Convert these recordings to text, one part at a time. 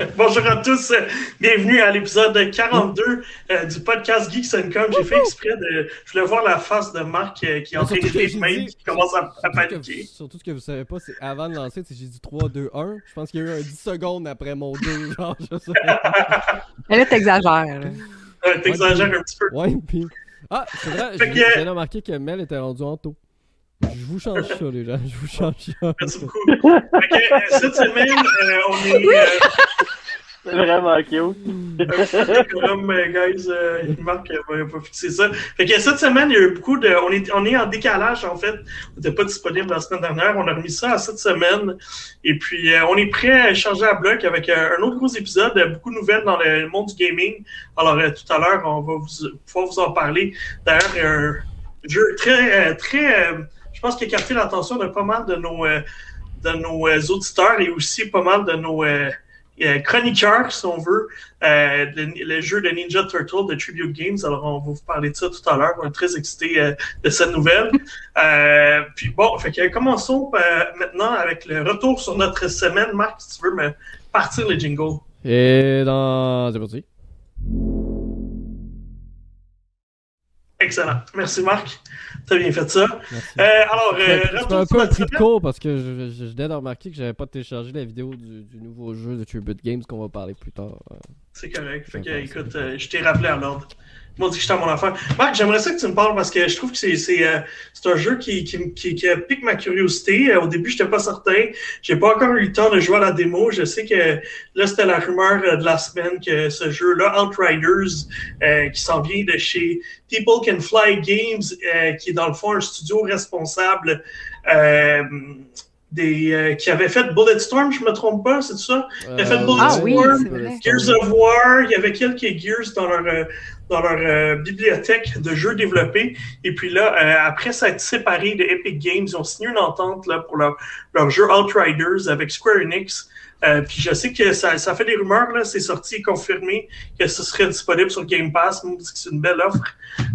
Bonjour à tous, bienvenue à l'épisode 42 euh, du podcast Geeks Com. J'ai fait exprès de. Je voulais voir la face de Marc euh, qui est en train de qui commence à, paniquer. surtout ce que vous savez pas, c'est avant de lancer, j'ai dit 3, 2, 1. Je pense qu'il y a eu un 10 secondes après mon 2. Genre, je sais. Et là, t'exagères. t'exagères un petit peu. Ouais, puis. Ah, c'est vrai, j'ai remarqué que Mel était rendu en taux. Je vous change ça, les gens. Je vous change ça. Merci beaucoup. Ok, cette semaine, euh, on est. Euh... C'est vraiment cute. Comme, euh, guys, euh, il manque n'a pas fixé ça. Fait que cette semaine, il y a eu beaucoup de. On est, on est en décalage, en fait. On n'était pas disponible la semaine dernière. On a remis ça à cette semaine. Et puis, euh, on est prêt à changer à bloc avec euh, un autre gros épisode. beaucoup de nouvelles dans le monde du gaming. Alors, tout à l'heure, on va vous, pouvoir vous en parler. D'ailleurs, un jeu très, très je pense qu'il a capté l'attention de pas mal de nos, euh, de nos euh, auditeurs et aussi pas mal de nos euh, chroniqueurs, si on veut, le, jeu de Ninja Turtle de Tribute Games. Alors, on va vous parler de ça tout à l'heure. On est très excités de cette nouvelle. puis bon, fait que, commençons maintenant avec le retour sur notre semaine. Marc, si tu veux me partir les jingles. Et dans... C'est parti. Excellent. Merci Marc. T'as bien fait ça. Euh, alors, euh, c'est un peu un prix de cours parce que je, je, je, viens de remarquer que j'avais pas téléchargé la vidéo du, du nouveau jeu de Tribute Games qu'on va parler plus tard. C'est correct. Fait que, écoute, euh, je t'ai rappelé à l'ordre m'ont dit que j'étais à mon affaire. Marc, j'aimerais ça que tu me parles parce que je trouve que c'est, c'est, euh, c'est un jeu qui, qui, qui, qui, pique ma curiosité. Euh, au début, je n'étais pas certain. J'ai pas encore eu le temps de jouer à la démo. Je sais que là, c'était la rumeur euh, de la semaine que ce jeu-là, Outriders, euh, qui s'en vient de chez People Can Fly Games, qui est dans le fond un studio responsable des, qui avait fait Bulletstorm, je me trompe pas, c'est ça? Il a fait Bulletstorm, ah, Gears of War, il y avait quelques Gears dans leur, dans leur euh, bibliothèque de jeux développés. Et puis là, euh, après s'être séparés de Epic Games, ils ont signé une entente là, pour leur, leur jeu Outriders avec Square Enix. Euh, puis je sais que ça, ça fait des rumeurs, là, c'est sorti confirmé que ce serait disponible sur Game Pass. C'est une belle offre,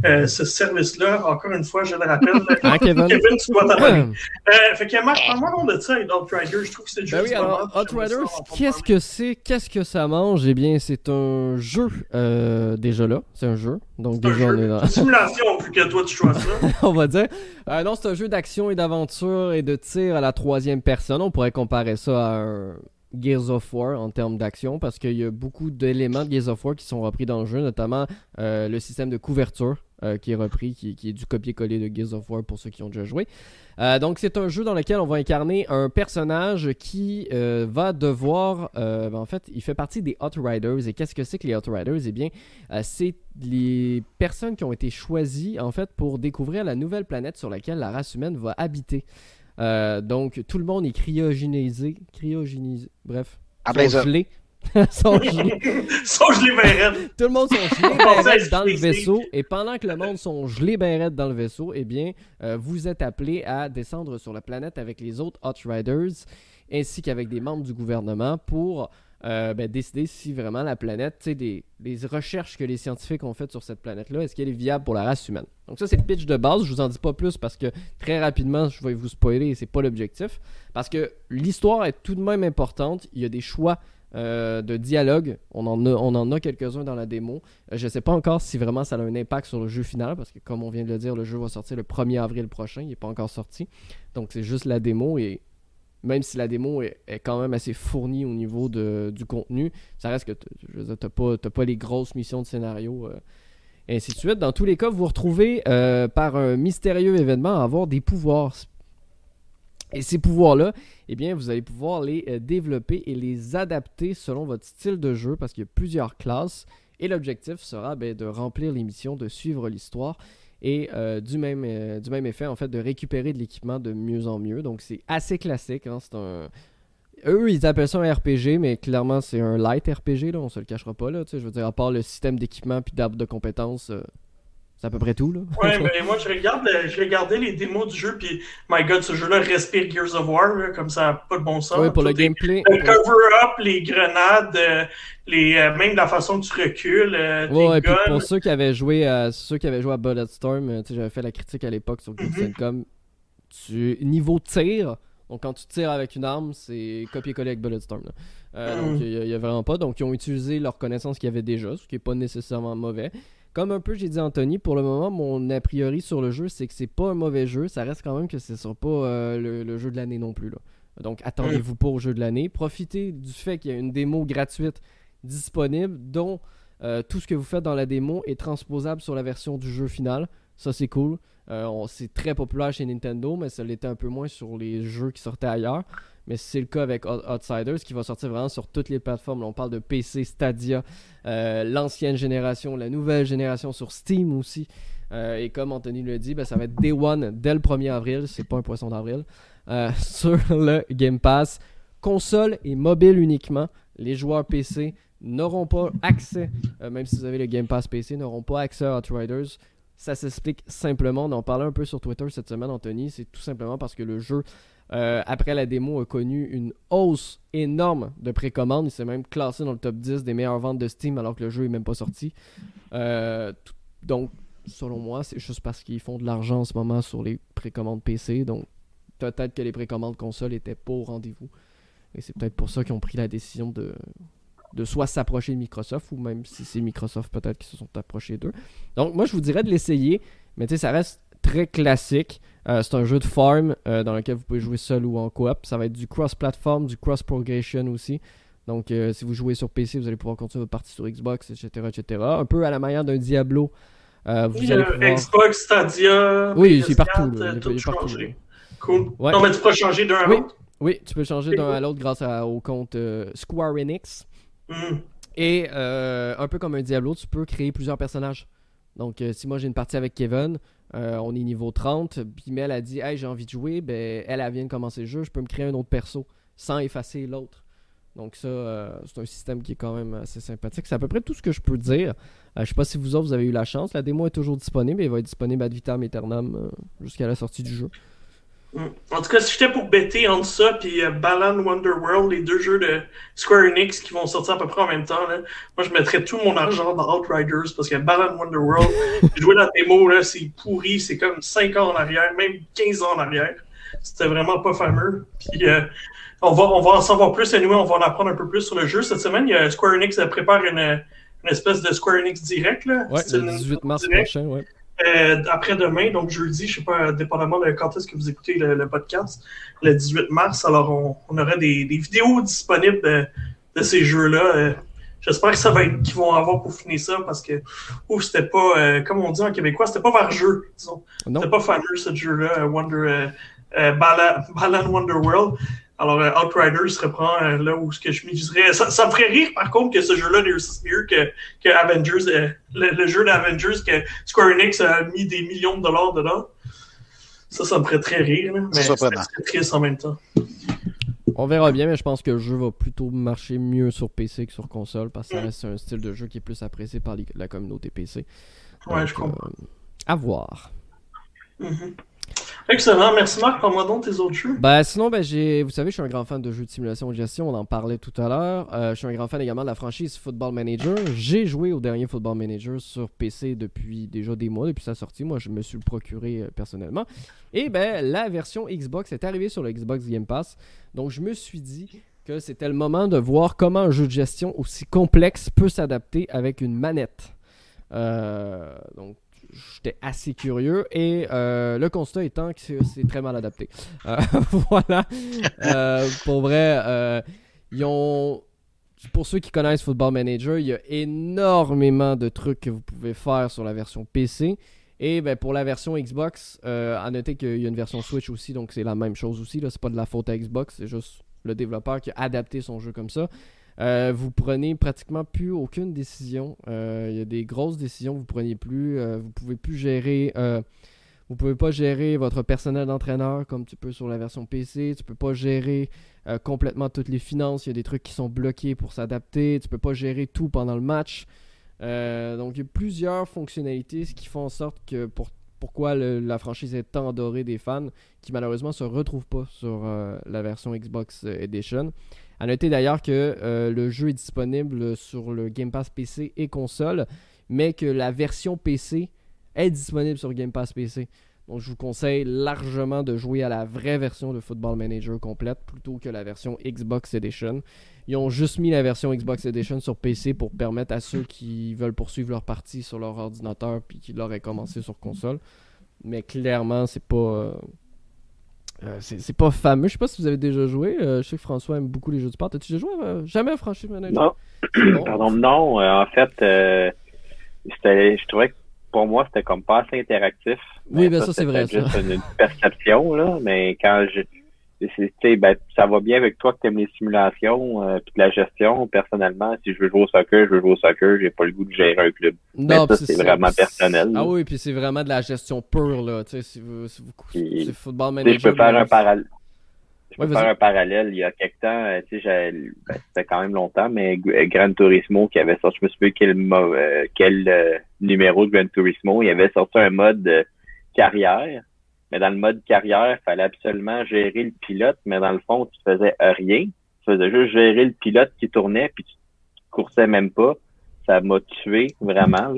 euh, ce service-là. Encore une fois, je le rappelle. Hein, Kevin? Kevin, tu dois t'abonner. euh, fait que Marc, parle-moi de ça, Outriders. Je trouve que c'est ben oui, alors, Outriders, qu'est-ce que c'est? Qu'est-ce que ça mange? Eh bien, c'est un jeu, euh, déjà là. C'est un jeu. Donc déjà, on est dans... simulation, plus que toi, tu choisis ça. on va dire. Euh, non, c'est un jeu d'action et d'aventure et de tir à la troisième personne. On pourrait comparer ça à un Gears of War en termes d'action parce qu'il y a beaucoup d'éléments de Gears of War qui sont repris dans le jeu, notamment euh, le système de couverture euh, qui est repris, qui, est du copier-coller de Gears of War pour ceux qui ont déjà joué. Euh, donc c'est un jeu dans lequel on va incarner un personnage qui va devoir, ben, en fait, il fait partie des Outriders. Et qu'est-ce que c'est que les Outriders Eh bien, c'est les personnes qui ont été choisies en fait pour découvrir la nouvelle planète sur laquelle la race humaine va habiter. Euh, donc, tout le monde est cryogénisé. Cryogénisé. Bref. Ah, ben sont gelés. sont gelés. sont gelés ben Tout le monde sont gelés ben dans le vaisseau. Et pendant que le monde sont gelés ben dans le vaisseau, eh bien, euh, vous êtes appelé à descendre sur la planète avec les autres Outriders ainsi qu'avec des membres du gouvernement pour euh, ben, décider si vraiment la planète, tu sais, les recherches que les scientifiques ont faites sur cette planète-là, est-ce qu'elle est viable pour la race humaine? Donc ça, c'est le pitch de base. Je vous en dis pas plus parce que très rapidement, je vais vous spoiler et c'est pas l'objectif. Parce que l'histoire est tout de même importante. Il y a des choix euh, de dialogue. On en a, a quelques-uns dans la démo. Euh, je sais pas encore si vraiment ça a un impact sur le jeu final parce que comme on vient de le dire, le jeu va sortir le 1er avril prochain. Il n'est pas encore sorti. Donc c'est juste la démo et même si la démo est, quand même assez fournie au niveau du contenu, ça reste que tu n'as pas, pas les grosses missions de scénario. Euh, et ainsi de suite. Dans tous les cas, vous vous retrouvez euh, par un mystérieux événement à avoir des pouvoirs. Et ces pouvoirs-là, eh bien, vous allez pouvoir les euh, développer et les adapter selon votre style de jeu parce qu'il y a plusieurs classes. Et l'objectif sera ben, de remplir les missions, de suivre l'histoire et euh, du, même, euh, du même effet, en fait, de récupérer de l'équipement de mieux en mieux. Donc, c'est assez classique. Hein, c'est un... Eux, ils appellent ça un RPG, mais clairement, c'est un light RPG, là, on se le cachera pas. Là, je veux dire, à part le système d'équipement puis d'arbre de compétences, euh, c'est à peu près tout, là. ouais, mais moi, je regarde, je regardais les démos du jeu, puis, my god, ce jeu-là respire Gears of War, comme ça pas de bon sens. Oui, pour le gameplay. Le cover-up, les grenades, euh, les, euh, même la façon que tu recules, euh, ouais, puis pour ceux qui avaient joué à, ceux qui avaient joué à Bulletstorm, j'avais fait la critique à l'époque sur mm -hmm. tu, niveau tir, Donc quand tu tires avec une arme, c'est copier-coller avec Bulletstorm. Euh, donc il n'y a, vraiment pas. Donc ils ont utilisé leur connaissance qu'il y avait déjà, ce qui n'est pas nécessairement mauvais. Comme un peu j'ai dit Anthony, pour le moment, mon a priori sur le jeu, c'est que c'est pas un mauvais jeu. Ça reste quand même que ce ne sera pas euh, le, jeu de l'année non plus. Là. Donc attendez-vous pas au jeu de l'année. Profitez du fait qu'il y a une démo gratuite disponible dont euh, tout ce que vous faites dans la démo est transposable sur la version du jeu final. Ça, c'est cool. Euh, c'est très populaire chez Nintendo, mais ça l'était un peu moins sur les jeux qui sortaient ailleurs. Mais c'est le cas avec Outsiders qui va sortir vraiment sur toutes les plateformes. on parle de PC, Stadia, euh, l'ancienne génération, la nouvelle génération sur Steam aussi. et comme Anthony le dit, ben, ça va être Day One dès le 1er avril. C'est pas un poisson d'avril. sur le Game Pass. Console et mobile uniquement. Les joueurs PC n'auront pas accès, euh, même si vous avez le Game Pass PC, n'auront pas accès à Outriders. Ça s'explique simplement. On en parlait un peu sur Twitter cette semaine, Anthony. C'est tout simplement parce que le jeu, euh, après la démo, a connu une hausse énorme de précommande. Il s'est même classé dans le top 10 des meilleures ventes de Steam alors que le jeu n'est même pas sorti. Euh, donc, selon moi, c'est juste parce qu'ils font de l'argent en ce moment sur les précommandes PC. Donc, peut-être que les précommandes console étaient pas au rendez-vous. Et c'est peut-être pour ça qu'ils ont pris la décision de, de soit s'approcher de Microsoft ou même si c'est Microsoft peut-être qui se sont approchés d'eux. Donc moi je vous dirais de l'essayer, mais tu sais ça reste très classique. Euh, c'est un jeu de farm euh, dans lequel vous pouvez jouer seul ou en coop. Ça va être du cross-platform, du cross-progression aussi. Donc euh, si vous jouez sur PC, vous allez pouvoir continuer votre partie sur Xbox, etc. etc. Un peu à la manière d'un Diablo. vous allez pouvoir... Xbox, Stadia, oui, c'est partout. Cool. Non, mais tu peux changer d'un à l'autre. Oui, tu peux changer d'un à l'autre grâce au compte Square Enix. Mm. Et euh, un peu comme un Diablo, tu peux créer plusieurs personnages. Donc, euh, si moi j'ai une partie avec Kevin, euh, on est niveau 30, puis a dit Hey, j'ai envie de jouer, ben, elle, elle vient de commencer le jeu, je peux me créer un autre perso sans effacer l'autre. Donc, ça, c'est un système qui est quand même assez sympathique. C'est à peu près tout ce que je peux dire. je sais pas si vous autres, vous avez eu la chance. La démo est toujours disponible et va être disponible ad vitam aeternam jusqu'à la sortie du jeu. En tout cas, si j'étais pour bêter entre ça et euh, Balan Wonderworld, les deux jeux de Square Enix qui vont sortir à peu près en même temps, là, moi je mettrais tout mon argent dans Outriders parce que Balan Wonderworld, j'ai joué dans la démo, là, c'est pourri, c'est comme 5 ans en arrière, même 15 ans en arrière. C'était vraiment pas fameux. Puis euh, on, va, on va en savoir plus et nous, on va en apprendre un peu plus sur le jeu. Cette semaine, il y a Square Enix prépare une, une espèce de Square Enix direct. Là. Ouais, le 18 mars prochain, ouais. Euh, après-demain, donc jeudi, je sais pas, dépendamment de quand est-ce que vous écoutez le, podcast, le 18 mars, alors on, on aura des, des, vidéos disponibles de, de ces jeux-là. Euh, j'espère que ça va être qu'ils vont avoir pour finir ça parce que ouf, c'était pas, euh, comme on dit en québécois, c'était pas vers jeu, disons. C'était pas fameux ce jeu-là, Wonder Balan Wonder World. Alors, euh, Outriders se reprend euh, là où ce que je me Ça, ça, me ferait rire, par contre, que ce jeu-là est mieux que, que Avengers, euh, le, jeu d'Avengers que Square Enix a mis des millions de dollars dedans. Ça, ça me ferait très rire, mais c'est très triste en même temps. On verra bien, mais je pense que le jeu va plutôt marcher mieux sur PC que sur console parce que c'est un style de jeu qui est plus apprécié par la communauté PC. ouais, je comprends. à voir. Mm-hmm. Excellent, merci Marc. Parle-moi donc tes autres jeux. Ben, sinon, ben, vous savez, je suis un grand fan de jeux de simulation de gestion. On en parlait tout à l'heure. Euh, je suis un grand fan également de la franchise Football Manager. J'ai joué au dernier Football Manager sur PC depuis déjà des mois, depuis sa sortie. Moi, je me suis procuré euh, personnellement. Et ben, la version Xbox est arrivée sur le Xbox Game Pass. Donc, je me suis dit que c'était le moment de voir comment un jeu de gestion aussi complexe peut s'adapter avec une manette. Euh, donc, j'étais assez curieux et euh, le constat étant que c'est très mal adapté. Euh, voilà. Euh, pour vrai, ils ont. Pour ceux qui connaissent Football Manager, il y a énormément de trucs que vous pouvez faire sur la version PC. Et ben, pour la version Xbox, à noter qu'il y a une version Switch aussi, donc c'est la même chose aussi. C'est pas de la faute à Xbox, c'est juste le développeur qui a adapté son jeu comme ça. Euh, vous prenez pratiquement plus aucune décision. Euh, il y a des grosses décisions que vous preniez plus. Euh, vous pouvez plus gérer. vous pouvez pas gérer votre personnel d'entraîneur comme tu peux sur la version PC. Tu peux pas gérer complètement toutes les finances. Il y a des trucs qui sont bloqués pour s'adapter. Tu peux pas gérer tout pendant le match. donc il y a plusieurs fonctionnalités, ce qui font en sorte que pour pourquoi la franchise est tant adorée des fans, qui malheureusement se retrouvent pas sur la version Xbox Edition. A noter d'ailleurs que euh, le jeu est disponible sur le Game Pass PC et console, mais que la version PC est disponible sur Game Pass PC. Donc je vous conseille largement de jouer à la vraie version de Football Manager complète plutôt que la version Xbox Edition. Ils ont juste mis la version Xbox Edition sur PC pour permettre à ceux qui veulent poursuivre leur partie sur leur ordinateur puis qui l'auraient commencé sur console. Mais clairement, c'est pas. Euh, euh, c'est pas fameux. Je sais pas si vous avez déjà joué. Euh, je sais que François aime beaucoup les jeux de sport. T'as-tu déjà joué Jamais à Franchise Manager? Non. Pardon, non. en fait, je trouvais que pour moi, c'était comme pas assez interactif. Oui, ben ça, c'est vrai. C'est juste une, perception, là. Mais quand je. Ben, ça va bien avec toi que tu aimes les simulations euh, puis la gestion. Personnellement, si je veux jouer au soccer, je veux jouer au soccer, j'ai pas le goût de gérer un club. Non, ça, c'est vraiment personnel. Ah oui, puis c'est vraiment de la gestion pure, là. Tu sais, si vous, si vous, football manager. Je peux faire un parallèle. Je peux faire un parallèle. Il y a quelque temps, euh, tu sais, ben, c'était quand même longtemps, mais euh, Gran Turismo qui avait sorti, je me souviens quel, euh, quel numéro de Gran Turismo, il avait sorti un mode carrière. Mais dans le mode carrière, il fallait absolument gérer le pilote, mais dans le fond, tu faisais rien. Tu faisais juste gérer le pilote qui tournait, puis tu coursais même pas. Ça m'a tué vraiment.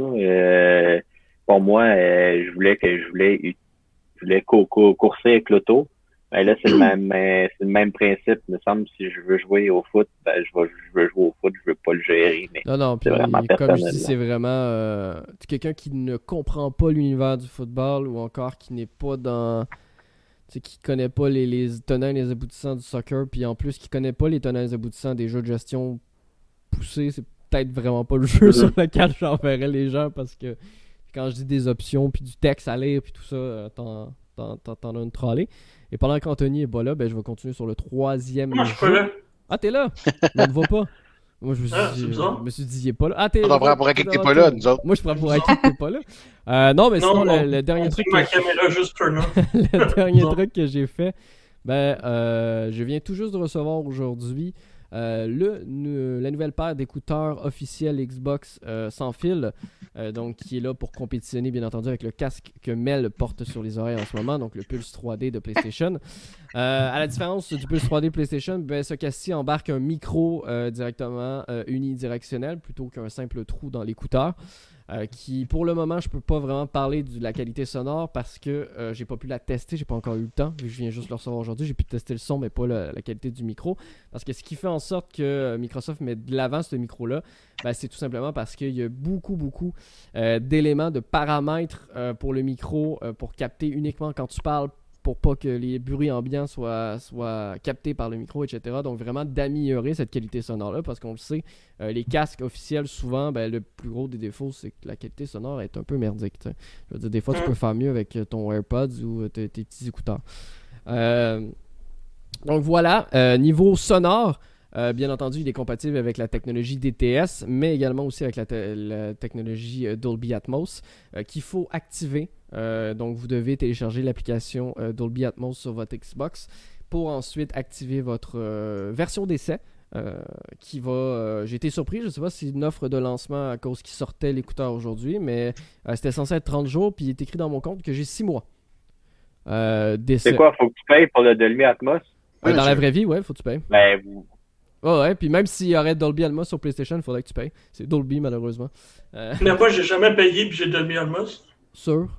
pour moi, je voulais que je voulais, je voulais courser avec l'auto ben là, c'est le même euh, c'est le même principe. Il me semble si je veux jouer au foot, ben je, veux, je veux jouer au foot, je veux pas le gérer. Mais non, non, puis comme je dis, c'est vraiment euh, quelqu'un qui ne comprend pas l'univers du football ou encore qui n'est pas dans. Tu sais, qui connaît pas les, les tenants et les aboutissants du soccer, puis en plus qui connaît pas les tenants et les aboutissants des jeux de gestion poussés, c'est peut-être vraiment pas le jeu sur lequel j'enverrais les gens parce que quand je dis des options, puis du texte à lire, puis tout ça, euh, t'en as une trollée. Et pendant qu'Anthony est pas là, ben, je vais continuer sur le troisième. Moi, je suis pas là? Ah, t'es là? On ne voit pas. Moi, je me suis, ah, dit, je me suis dit, il est pas là. Ah, t'es là. On prend pour acquis que t'es pas là, nous autres. Moi, je prends pour acquis que t'es pas là. Euh, non, mais sinon, Le, dernier truc. ma caméra juste pour le dernier truc que j'ai fait, ben, euh, je viens tout juste de recevoir aujourd'hui euh, le, la nouvelle paire d'écouteurs officiels Xbox euh, sans fil, euh, donc qui est là pour compétitionner bien entendu avec le casque que Mel porte sur les oreilles en ce moment, donc le Pulse 3D de PlayStation. à la différence du Pulse 3D PlayStation, ben, ce casque-ci embarque un micro directement unidirectionnel plutôt qu'un simple trou dans l'écouteur. Euh, qui pour le moment je peux pas vraiment parler de la qualité sonore parce que euh, j'ai pas pu la tester, j'ai pas encore eu le temps, je viens juste le recevoir aujourd'hui, j'ai pu tester le son mais pas la, qualité du micro. Parce que ce qui fait en sorte que euh, Microsoft met de l'avant ce micro là, ben, c'est tout simplement parce qu'il y a beaucoup beaucoup d'éléments de paramètres pour le micro pour capter uniquement quand tu parles pour pas que les bruits ambiants soient, captés par le micro, etc. Donc vraiment d'améliorer cette qualité sonore-là, parce qu'on le sait, euh, les casques officiels, souvent, ben, le plus gros des défauts, c'est que la qualité sonore est un peu merdique. Je veux dire, des fois, tu peux faire mieux avec ton AirPods ou tes, petits écouteurs. Euh, donc voilà, euh, niveau sonore, bien entendu, il est compatible avec la technologie DTS, mais également aussi avec la technologie Dolby Atmos, qu'il faut activer euh, donc, vous devez télécharger l'application euh, Dolby Atmos sur votre Xbox pour ensuite activer votre euh, version d'essai. qui va. J'ai été surpris, je ne sais pas si c'est une offre de lancement à cause qu'il sortait l'écouteur aujourd'hui, mais c'était censé être 30 jours, puis il est écrit dans mon compte que j'ai 6 mois. c'est quoi, faut que tu payes pour le Dolby Atmos? Dans la vraie vie, ouais, faut que tu payes. Ben, vous... ouais, puis même s'il y aurait Dolby Atmos sur PlayStation, il faudrait que tu payes. C'est Dolby, malheureusement. Mais moi, j'ai jamais payé, puis j'ai Dolby Atmos. Sûr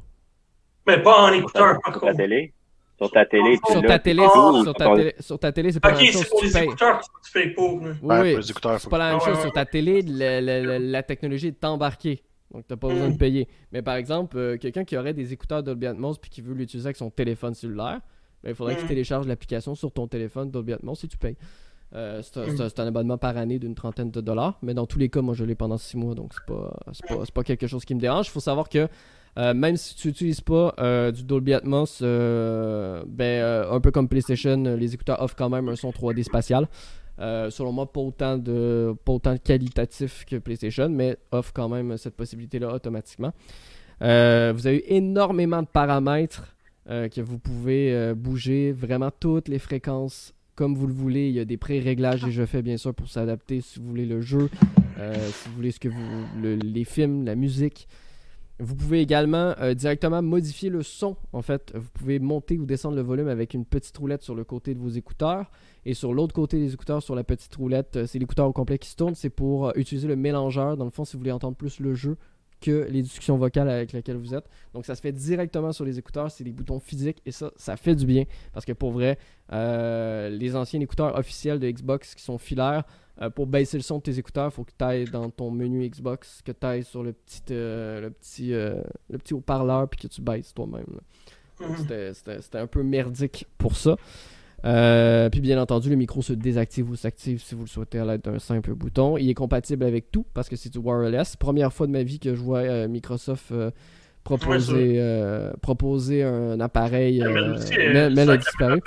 mais pas en écouteur, par contre. Ta télé? Sur ta télé, sur ta télé, sur, ta télé, sur ta télé, c'est pas la même chose. Ok, c'est pour les écouteurs que tu fais pour. Oui, oui c'est pas la même chose. Sur ta télé, la, technologie est embarquée. Donc, tu n'as pas besoin de mm. payer. Mais par exemple, euh, quelqu'un qui aurait des écouteurs Dolby Atmos puis qui veut l'utiliser avec son téléphone cellulaire, ben, il faudrait que tu mm. télécharges l'application sur ton téléphone Dolby Atmos si tu payes. Euh, mm. c'est un, abonnement par année d'une trentaine de dollars. Mais dans tous les cas, moi, je l'ai pendant six mois. Donc, c'est pas, pas, pas, quelque chose qui me dérange. Il faut savoir que euh, même si tu n'utilises pas euh, du Dolby Atmos, euh, ben, un peu comme PlayStation, les écouteurs offrent quand même un son 3D spatial. selon moi, pas autant, de, pas autant qualitatif que PlayStation, mais offre quand même cette possibilité-là automatiquement. vous avez énormément de paramètres que vous pouvez bouger, vraiment toutes les fréquences comme vous le voulez. Il y a des pré-réglages déjà faits, bien sûr, pour s'adapter si vous voulez le jeu, si vous voulez ce que vous, les films, la musique. Vous pouvez également euh, directement modifier le son. En fait, vous pouvez monter ou descendre le volume avec une petite roulette sur le côté de vos écouteurs. Et sur l'autre côté des écouteurs, sur la petite roulette, euh, c'est l'écouteur au complet qui se tourne. C'est pour euh, utiliser le mélangeur. Dans le fond, si vous voulez entendre plus le jeu que les discussions vocales avec lesquelles vous êtes. Donc ça se fait directement sur les écouteurs, c'est des boutons physiques et ça, ça fait du bien parce que pour vrai, les anciens écouteurs officiels de Xbox qui sont filaires, euh, pour baisser le son de tes écouteurs, il faut que tu ailles dans ton menu Xbox, que tu ailles sur le petit, euh, le petit, le petit haut-parleur puis que tu baisses toi-même. Mhm. C'était un peu merdique pour ça. Euh, puis bien entendu, le micro se désactive ou s'active si vous le souhaitez à l'aide d'un simple bouton. Il est compatible avec tout parce que c'est du wireless. Première fois de ma vie que je vois euh, Microsoft euh, proposer, proposer un appareil. Mel, a disparu.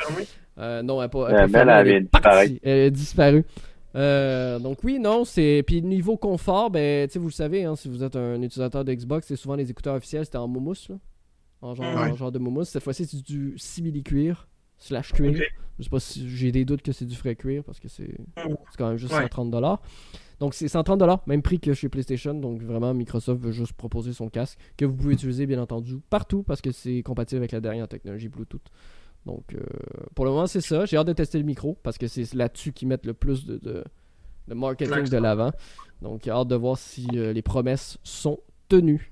non, elle pas. Elle, elle, a disparu. Donc oui, non, c'est puis niveau confort, ben vous le savez, hein, si vous êtes un utilisateur de Xbox, c'est souvent les écouteurs officiels, c'était en mousse, en genre, en genre de mousse. Cette fois-ci, c'est du simili cuir slash cuir. Je sais pas si j'ai des doutes que c'est du frais cuir parce que c'est quand même juste 130 dollars. Donc c'est 130 dollars, même prix que chez PlayStation. Donc vraiment, Microsoft veut juste proposer son casque que vous pouvez utiliser bien entendu partout parce que c'est compatible avec la dernière technologie Bluetooth. Donc euh, pour le moment, c'est ça. J'ai hâte de tester le micro parce que c'est là-dessus qu'ils mettent le plus de, de, marketing de l'avant. Donc j'ai hâte de voir si euh, les promesses sont tenues.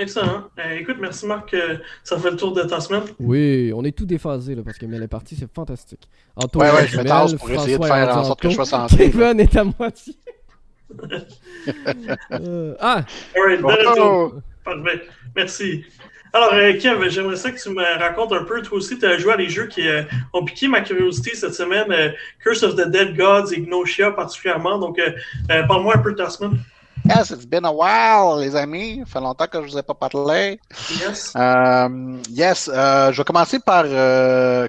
Excellent. Euh, écoute, merci Marc. Euh, ça fait le tour de ta semaine. Oui, on est tout déphasé là, parce que Mel est parti, c'est fantastique. Antoine, ouais, ouais, je me tasse pour essayer de faire en sorte que je sois santé. Kevin est à moitié. euh, ah! Alright, oh. Parfait. Merci. Alors, euh, Kev, j'aimerais ça que tu me racontes un peu. Toi aussi, tu as joué à des jeux qui euh, ont piqué ma curiosité cette semaine. Euh, Curse of the Dead Gods et Gnosia particulièrement. Donc, parle-moi un peu de ta semaine. Yes, it's been a while, les amis. Ça fait longtemps que je ne vous ai pas parlé. Yes. Euh, yes, je vais commencer par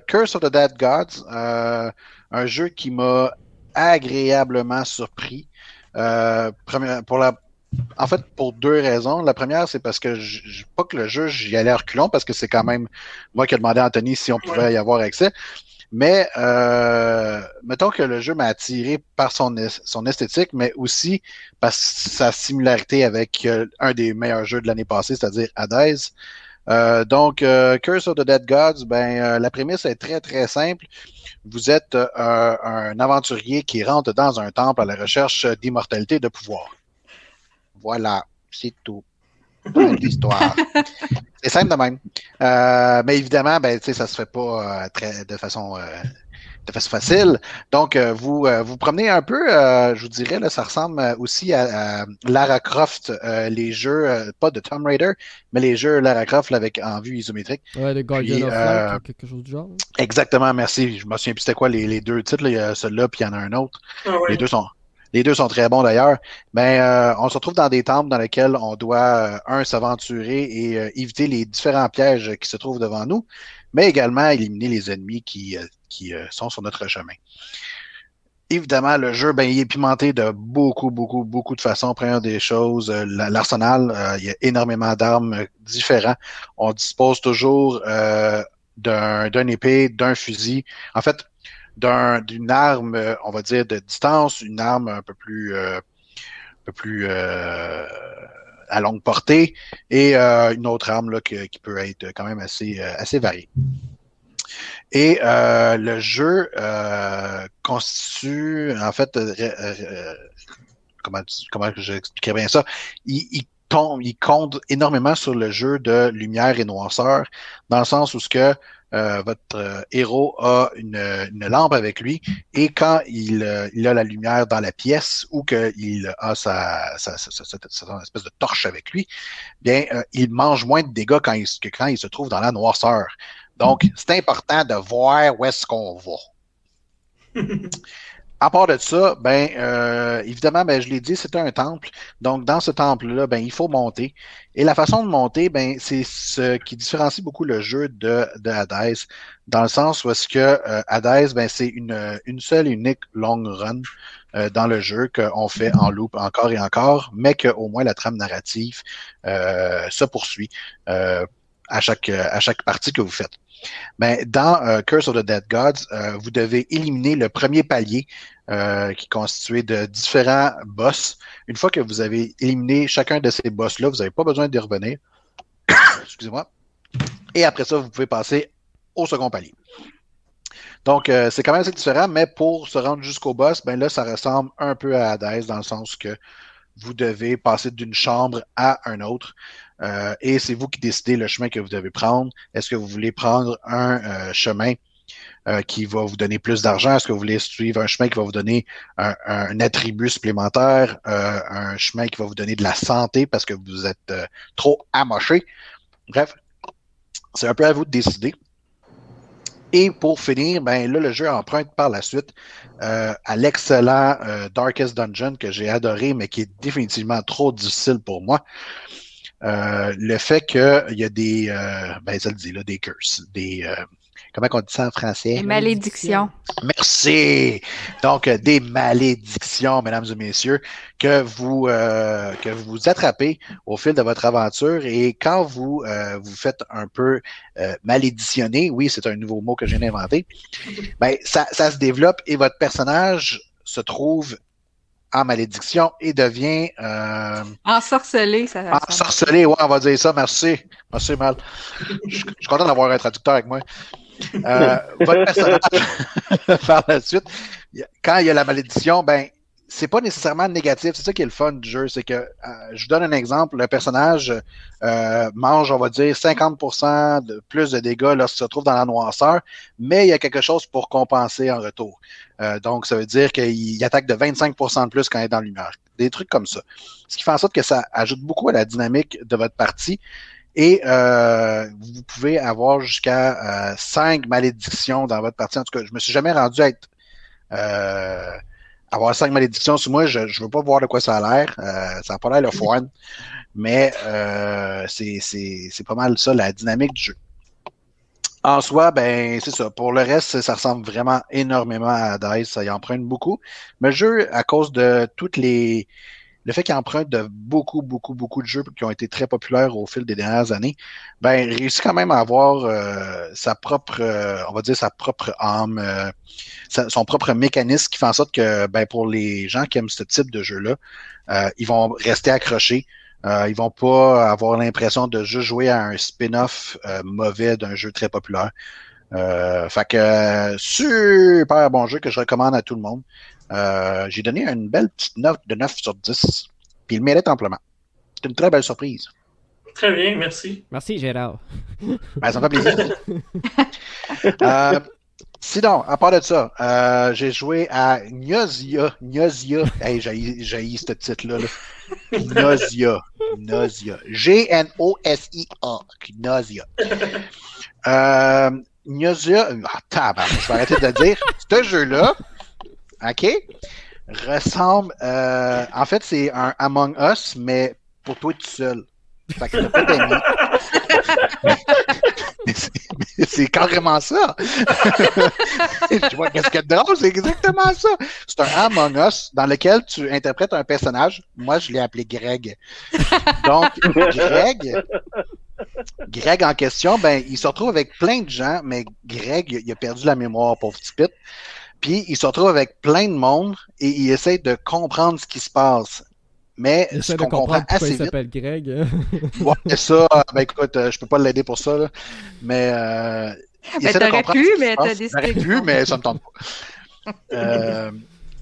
Curse of the Dead Gods, un jeu qui m'a agréablement surpris. pour la, en fait, pour deux raisons. La première, c'est parce que je, pas que le jeu, j'y allais reculons, parce que c'est quand même moi qui ai demandé à Anthony si on pouvait y avoir accès. Mais euh, mettons que le jeu m'a attiré par son, son esthétique, mais aussi par sa similarité avec euh, un des meilleurs jeux de l'année passée, c'est-à-dire Hades. Euh, donc, euh, Curse of the Dead Gods, ben, la prémisse est très très simple. Vous êtes un aventurier qui rentre dans un temple à la recherche d'immortalité et de pouvoir. Voilà, c'est tout l'histoire. C'est simple de même. Euh, mais évidemment, ben, ça se fait pas euh, très, de façon euh, de façon facile. Donc, vous vous promenez un peu, je vous dirais, là, ça ressemble aussi à, Lara Croft, les jeux, pas de Tomb Raider, mais les jeux Lara Croft avec en vue isométrique. Ouais, le Guardian of Light, quelque chose du genre. Exactement, merci. Je me souviens plus c'était quoi les, les deux titres, il y a celui-là, puis il y en a un autre. Ah les deux sont les deux sont très bons d'ailleurs. Mais euh, on se retrouve dans des temples dans lesquels on doit, euh, un, s'aventurer et euh, éviter les différents pièges qui se trouvent devant nous, mais également éliminer les ennemis qui, qui sont sur notre chemin. Évidemment, le jeu, ben, il est pimenté de beaucoup, beaucoup, beaucoup de façons. Première des choses, l'arsenal, il y a énormément d'armes différentes. On dispose toujours d'un épée, d'un fusil. En fait, d'une arme, euh, on va dire, de distance, une arme un peu plus, euh, un peu plus euh, à longue portée et une autre arme là, qui peut être quand même assez, assez variée. Et le jeu constitue, en fait, comment, comment j'expliquerais bien ça, il, il, tombe, il compte énormément sur le jeu de lumière et noirceur, dans le sens où ce que euh, votre euh, héros a une, une, lampe avec lui et quand il, euh, il, a la lumière dans la pièce ou qu'il a sa, sa, sa, espèce de torche avec lui, bien, il mange moins de dégâts quand il, que quand il se trouve dans la noirceur. Donc, c'est important de voir où est-ce qu'on va. À part de ça, ben euh, évidemment, ben, je l'ai dit, c'est un temple. Donc, dans ce temple-là, ben, il faut monter. Et la façon de monter, ben, c'est ce qui différencie beaucoup le jeu de, de Hades, dans le sens où est-ce que euh, Hades, ben, c'est une, une seule unique long run euh, dans le jeu qu'on fait en loop encore et encore, mais qu'au moins la trame narrative euh, se poursuit euh, à chaque à chaque partie que vous faites. Mais dans euh, Curse of the Dead Gods, euh, vous devez éliminer le premier palier euh, qui est constitué de différents boss. Une fois que vous avez éliminé chacun de ces boss-là, vous n'avez pas besoin d'y revenir. Excusez-moi. Et après ça, vous pouvez passer au second palier. Donc, c'est quand même assez différent, mais pour se rendre jusqu'au boss, ben là, ça ressemble un peu à Hades dans le sens que vous devez passer d'une chambre à un autre. Euh, et c'est vous qui décidez le chemin que vous devez prendre. Est-ce que vous voulez prendre un euh, chemin euh, qui va vous donner plus d'argent? Est-ce que vous voulez suivre un chemin qui va vous donner un, attribut supplémentaire, un chemin qui va vous donner de la santé parce que vous êtes trop amoché? Bref, c'est un peu à vous de décider. Et pour finir, ben là, le jeu emprunte par la suite à l'excellent Darkest Dungeon que j'ai adoré, mais qui est définitivement trop difficile pour moi. Euh, le fait qu'il y a des, euh, ben ça le dit là, des curses, des, euh, comment on dit ça en français? Des malédictions. Merci. Donc des malédictions, mesdames et messieurs, que vous que vous attrapez au fil de votre aventure et quand vous vous faites un peu maléditionner, oui, c'est un nouveau mot que j'ai inventé, ben ça, ça se développe et votre personnage se trouve en malédiction et devient... Euh, ensorcelé, ça Ensorcelé, ouais, on va dire ça, merci. Merci, Mal. Je, suis content d'avoir un traducteur avec moi. Euh, votre personnage, par la suite, quand il y a la malédiction, ben, c'est pas nécessairement négatif. C'est ça qui est le fun du jeu. C'est que, euh, je vous donne un exemple, le personnage euh, mange, on va dire, 50% de plus de dégâts lorsqu'il se trouve dans la noirceur, mais il y a quelque chose pour compenser en retour. Euh, donc, ça veut dire qu'il attaque de 25% de plus quand il est dans lumière. Des trucs comme ça. Ce qui fait en sorte que ça ajoute beaucoup à la dynamique de votre partie. Et vous pouvez avoir jusqu'à 5 malédictions dans votre partie. En tout cas, je me suis jamais rendu à être avoir cinq malédictions sur moi, je ne veux pas voir de quoi ça a l'air. Euh, ça n'a pas l'air le fun. Mais euh, c'est pas mal ça, la dynamique du jeu. En soi, ben c'est ça. Pour le reste, ça ressemble vraiment énormément à Dice. Ça y emprunte beaucoup. Mais le jeu, à cause de toutes les le fait qu'il emprunte de beaucoup, beaucoup, beaucoup de jeux qui ont été très populaires au fil des dernières années, ben, réussit quand même à avoir euh, sa propre, euh, on va dire sa propre âme, euh, son propre mécanisme qui fait en sorte que, ben, pour les gens qui aiment ce type de jeu-là, ils vont rester accrochés. ils vont pas avoir l'impression de juste jouer à un spin-off mauvais d'un jeu très populaire. Euh, fait que super bon jeu que je recommande à tout le monde. Euh, j'ai donné une belle petite note de 9 sur 10. Puis il mérite amplement. C'est une très belle surprise. Très bien, merci. Merci, Gérard. Ben, ça me fait plaisir. euh, sinon, à part de ça, euh, j'ai joué à Gnosia. Gnosia. Hey, j'ai ce titre-là. Là. Gnosia. Gnosia. G-N-O-S-I-A. Gnosia. Euh, Gnosia. Ah, je vais arrêter de le dire. Ce jeu-là, OK? Ressemble. Euh, en fait, c'est un Among Us, mais pour toi tout seul. Fait que c'est carrément ça. tu vois, qu'est-ce que de drôle? C'est exactement ça. C'est un Among Us dans lequel tu interprètes un personnage. Moi, je l'ai appelé Greg. Donc, Greg, Greg en question, ben, il se retrouve avec plein de gens, mais Greg, il a perdu la mémoire, pauvre petit pit. Puis il se retrouve avec plein de monde et il essaie de comprendre ce qui se passe. Mais ce qu'on comprend assez il s'appelle Greg. Ouais, ça, ben écoute, euh, je peux pas l'aider pour ça, là. mais euh, il ben, t'aurais pu, mais t'as décidé. pu, mais ça me tente pas. euh,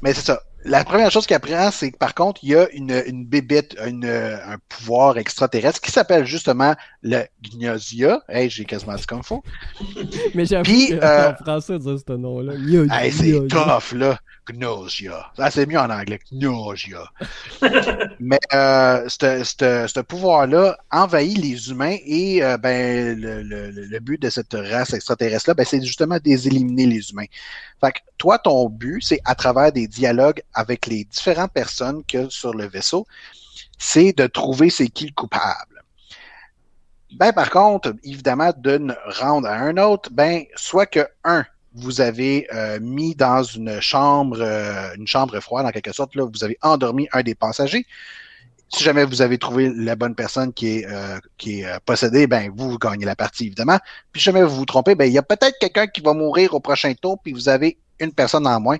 mais c'est ça la première chose qu'il apprend, c'est que par contre, il y a une, une bébête, une, un pouvoir extraterrestre qui s'appelle justement le Gnosia. Hey, j'ai quasiment dit comme faut. Mais j'ai appris euh, en français dire ce nom-là. Hey, c'est tough, là. Gnosia. Ah, c'est mieux en anglais. Gnosia. Mais euh, ce pouvoir-là envahit les humains et euh, ben, le, le, le, but de cette race extraterrestre-là, ben, c'est justement d'éliminer les humains. Fait que toi, ton but, c'est à travers des dialogues avec les différentes personnes que sur le vaisseau, c'est de trouver c'est qui le coupable. Ben, par contre, évidemment, d'une rendre à un autre, ben, soit que, un, vous avez euh, mis dans une chambre, euh, une chambre froide en quelque sorte, vous avez endormi un des passagers. Si jamais vous avez trouvé la bonne personne qui est, euh, possédée, ben vous, gagnez la partie évidemment. Puis si jamais vous vous trompez, ben il y a peut-être quelqu'un qui va mourir au prochain tour, puis vous avez une personne en moins,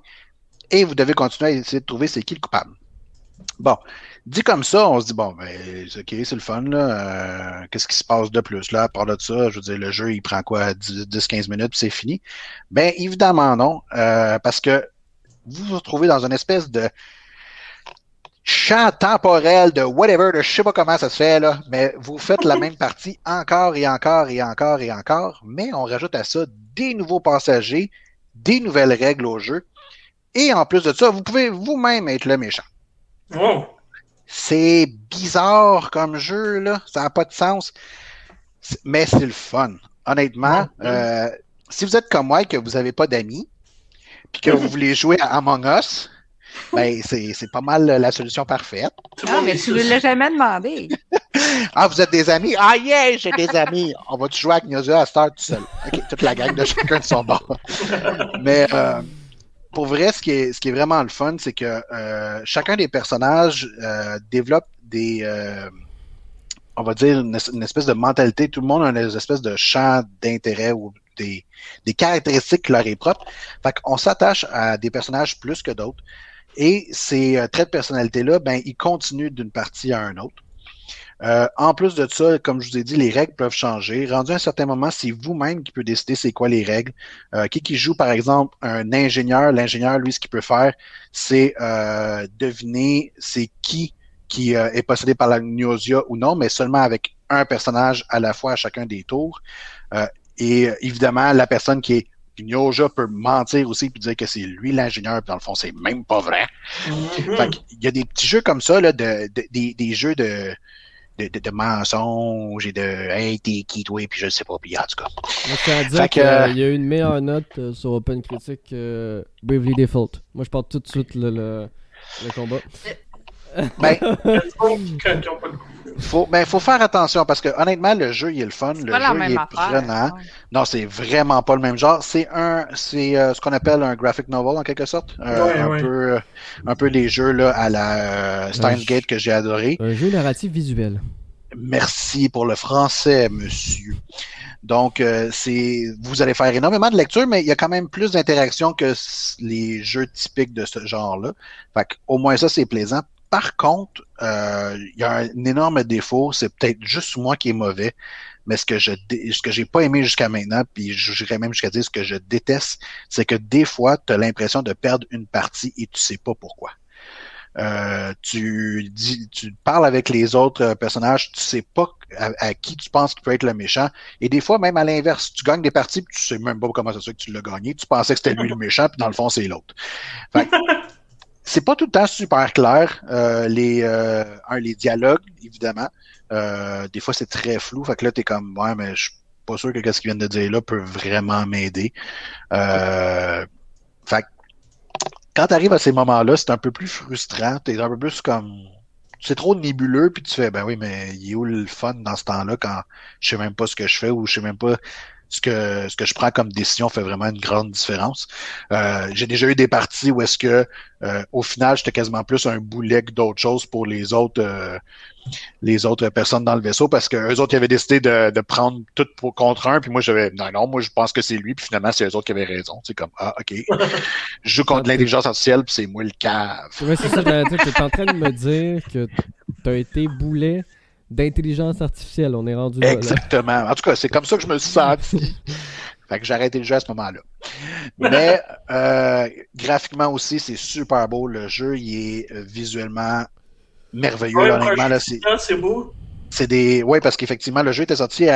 et vous devez continuer à essayer de trouver c'est qui le coupable. Bon, dit comme ça, on se dit, bon, ben, ok, c'est le fun, là. Euh, qu'est-ce qui se passe de plus, là? À part de ça, je veux dire, le jeu, il prend quoi, 10-15 minutes, puis c'est fini? Ben, évidemment non, euh, parce que vous vous retrouvez dans une espèce de champ temporel de whatever, de je sais pas comment ça se fait, là, mais vous faites la même partie encore et encore et encore et encore, mais on rajoute à ça des nouveaux passagers, des nouvelles règles au jeu, et en plus de ça, vous pouvez vous-même être le méchant. Oh. C'est bizarre comme jeu, là, ça n'a pas de sens, mais c'est le fun. Honnêtement, euh, si vous êtes comme moi et que vous n'avez pas d'amis, puis que vous voulez jouer à Among Us, ben, c'est pas mal la solution parfaite. Ah, mais tu ne l'as jamais demandé. ah, vous êtes des amis? Ah, yeah, j'ai des amis. On va jouer avec Gnosia à Star tout seul? OK, toute la gang de chacun de son bord. mais euh, pour vrai, ce qui, est, vraiment le fun, c'est que euh, chacun des personnages euh, développe des on va dire, une, espèce de mentalité. Tout le monde a une espèce de champ d'intérêt ou des, caractéristiques qui leur est propre. Fait qu'on s'attache à des personnages plus que d'autres. Et ces euh, traits de personnalité-là, ben, ils continuent d'une partie à un autre. Euh, en plus de ça, comme je vous ai dit, les règles peuvent changer. Rendu à un certain moment, c'est vous-même qui peut décider c'est quoi les règles. Euh, qui qui joue, par exemple, un ingénieur, l'ingénieur, lui, ce qu'il peut faire, c'est deviner c'est qui qui est possédé par la gnosia ou non, mais seulement avec un personnage à la fois à chacun des tours. et évidemment, la personne qui est Gnoja peut mentir aussi et dire que c'est lui l'ingénieur, puis dans le fond, c'est même pas vrai. Mm-hmm. il y a des petits jeux comme ça, là, de, des, jeux de, de, mensonges et de Hey, t'es qui toi, puis je sais pas, puis en tout cas. dire euh, il y a eu une meilleure note euh, sur Open Critic Bravely Default. Moi, je porte tout de suite le, le combat. Ben, faut, ben, faut faire attention parce que honnêtement, le jeu il est le fun, le jeu il est prenant. Non, c'est vraiment pas le même genre. C'est un, c'est euh, ce qu'on appelle un graphic novel en quelque sorte, euh, un peu, euh, un peu les jeux là à la Steingate que j'ai adoré. Un jeu narratif visuel. Merci pour le français, monsieur. Donc, c'est, vous allez faire énormément de lecture, mais il y a quand même plus d'interaction que les jeux typiques de ce genre-là. Fait au moins ça, c'est plaisant. Par contre, euh, il y a un, énorme défaut, c'est peut-être juste moi qui est mauvais, mais ce que je ce que j'ai pas aimé jusqu'à maintenant, puis j'irais même jusqu'à dire ce que je déteste, c'est que des fois, tu as l'impression de perdre une partie et tu sais pas pourquoi. Euh, tu dis, tu parles avec les autres personnages, tu sais pas à, qui tu penses qu'il peut être le méchant. Et des fois, même à l'inverse, tu gagnes des parties, puis tu sais même pas comment ça se fait que tu l'as gagné. Tu pensais que c'était lui le méchant, puis dans le fond, c'est l'autre. C'est pas tout le temps super clair. Euh, les, euh, un, les dialogues, évidemment. Euh, des fois, c'est très flou. Fait que là, t'es comme, ouais, mais je suis pas sûr que ce qu'ils viennent de dire là peut vraiment m'aider. Euh, fait que, quand t'arrives à ces moments-là, c'est un peu plus frustrant. T'es un peu plus comme, c'est trop nébuleux, puis tu fais, ben oui, mais il est où le fun dans ce temps-là quand je sais même pas ce que je fais ou je sais même pas ce que ce que je prends comme décision fait vraiment une grande différence. Euh, j'ai déjà eu des parties où est-ce que euh, au final j'étais quasiment plus un boulet que d'autres choses pour les autres euh, les autres personnes dans le vaisseau parce que eux autres ils avaient décidé de, de prendre tout pour, contre un puis moi j'avais non non moi je pense que c'est lui puis finalement c'est eux autres qui avaient raison c'est comme ah ok je joue contre l'intelligence artificielle puis c'est moi le cave. Ouais c'est ça tu es en train de me dire que tu as été boulet d'intelligence artificielle. On est rendu là. Exactement. En tout cas, c'est comme ça que je me suis senti. fait que j'ai arrêté le jeu à ce moment-là. Mais euh, graphiquement aussi, c'est super beau. Le jeu, il est euh, visuellement merveilleux. honnêtement, c'est beau. C'est des. Oui, parce qu'effectivement, le jeu était sorti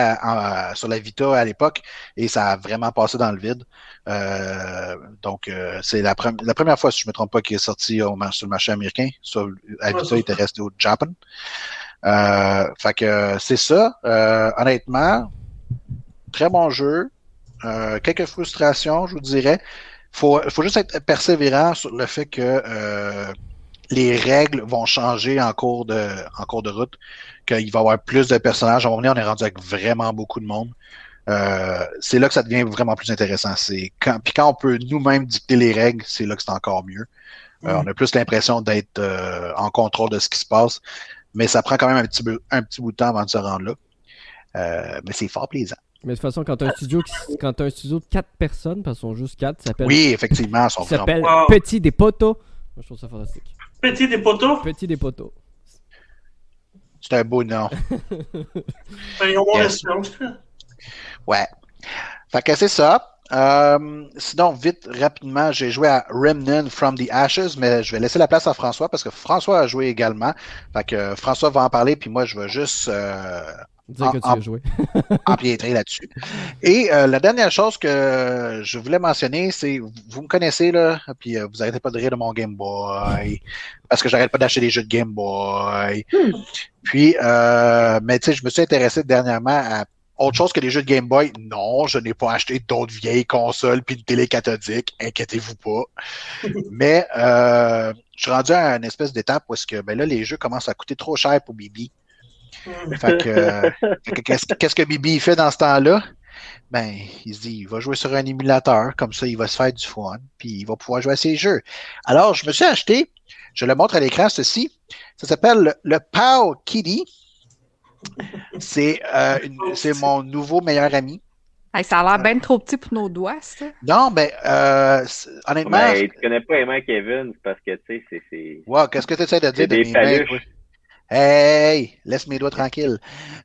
sur la Vita à l'époque et ça a vraiment passé dans le vide. Euh, donc, c'est la, la, première fois, si je ne me trompe pas, qu'il est sorti au, sur le marché américain. Sur, à Vita, il était resté au Japon. Euh, fait que c'est ça. Euh, honnêtement, très bon jeu. Euh, quelques frustrations, je vous dirais. Faut, faut juste être persévérant sur le fait que les règles vont changer en cours de, en cours de route, qu'il va y avoir plus de personnages. À un moment donné, on est rendu avec vraiment beaucoup de monde. c'est là que ça devient vraiment plus intéressant. C'est quand, puis quand on peut nous-mêmes dicter les règles, c'est là que c'est encore mieux. Mm. on a plus l'impression d'être en contrôle de ce qui se passe mais ça prend quand même un petit, un petit bout de temps avant de se rendre là. Euh, mais c'est fort plaisant. Mais de toute façon, quand tu as un studio, quand as un studio de 4 personnes, parce qu'ils sont juste 4, ça s'appelle. Oui, effectivement, ça s'appelle Petit des poteaux. Moi, je trouve ça fantastique. Petit des poteaux? Petit des poteaux. C'est un beau nom. Ils ont Ouais. Fait que c'est ça. Euh, sinon, vite, rapidement, j'ai joué à Remnant from the Ashes, mais je vais laisser la place à François parce que François a joué également. Fait que François va en parler, puis moi, je vais juste euh, Dire que tu as joué. empiétrer là-dessus. Et euh, la dernière chose que je voulais mentionner, c'est, vous me connaissez, là, puis euh, vous arrêtez pas de rire de mon Game Boy, parce que j'arrête pas d'acheter des jeux de Game Boy. Puis, euh, mais tu sais, je me suis intéressé dernièrement à autre chose que les jeux de Game Boy. Non, je n'ai pas acheté d'autres vieilles consoles puis une télé cathodique, inquiétez-vous pas. mais euh, je suis rendu à une espèce d'étape où est-ce que, ben là, les jeux commencent à coûter trop cher pour Bibi. Fait que, euh, qu'est-ce, qu'est-ce que Bibi fait dans ce temps-là? Ben, il se dit, il va jouer sur un émulateur, comme ça, il va se faire du fun, puis il va pouvoir jouer à ses jeux. Alors, je me suis acheté, je le montre à l'écran, ceci. Ça s'appelle le, le Pow Kitty. C'est, euh, une- c'est mon nouveau meilleur ami. Hey, ça a l'air bien trop petit pour nos doigts, ça. Non, ben, euh, honnêtement, Mais tu connais pas Emma Kevin, parce que, tu sais, c'est- c'est. wow, qu'est-ce que tu essaies de dire C'est de des mes paluches. Hey, laisse mes doigts tranquilles.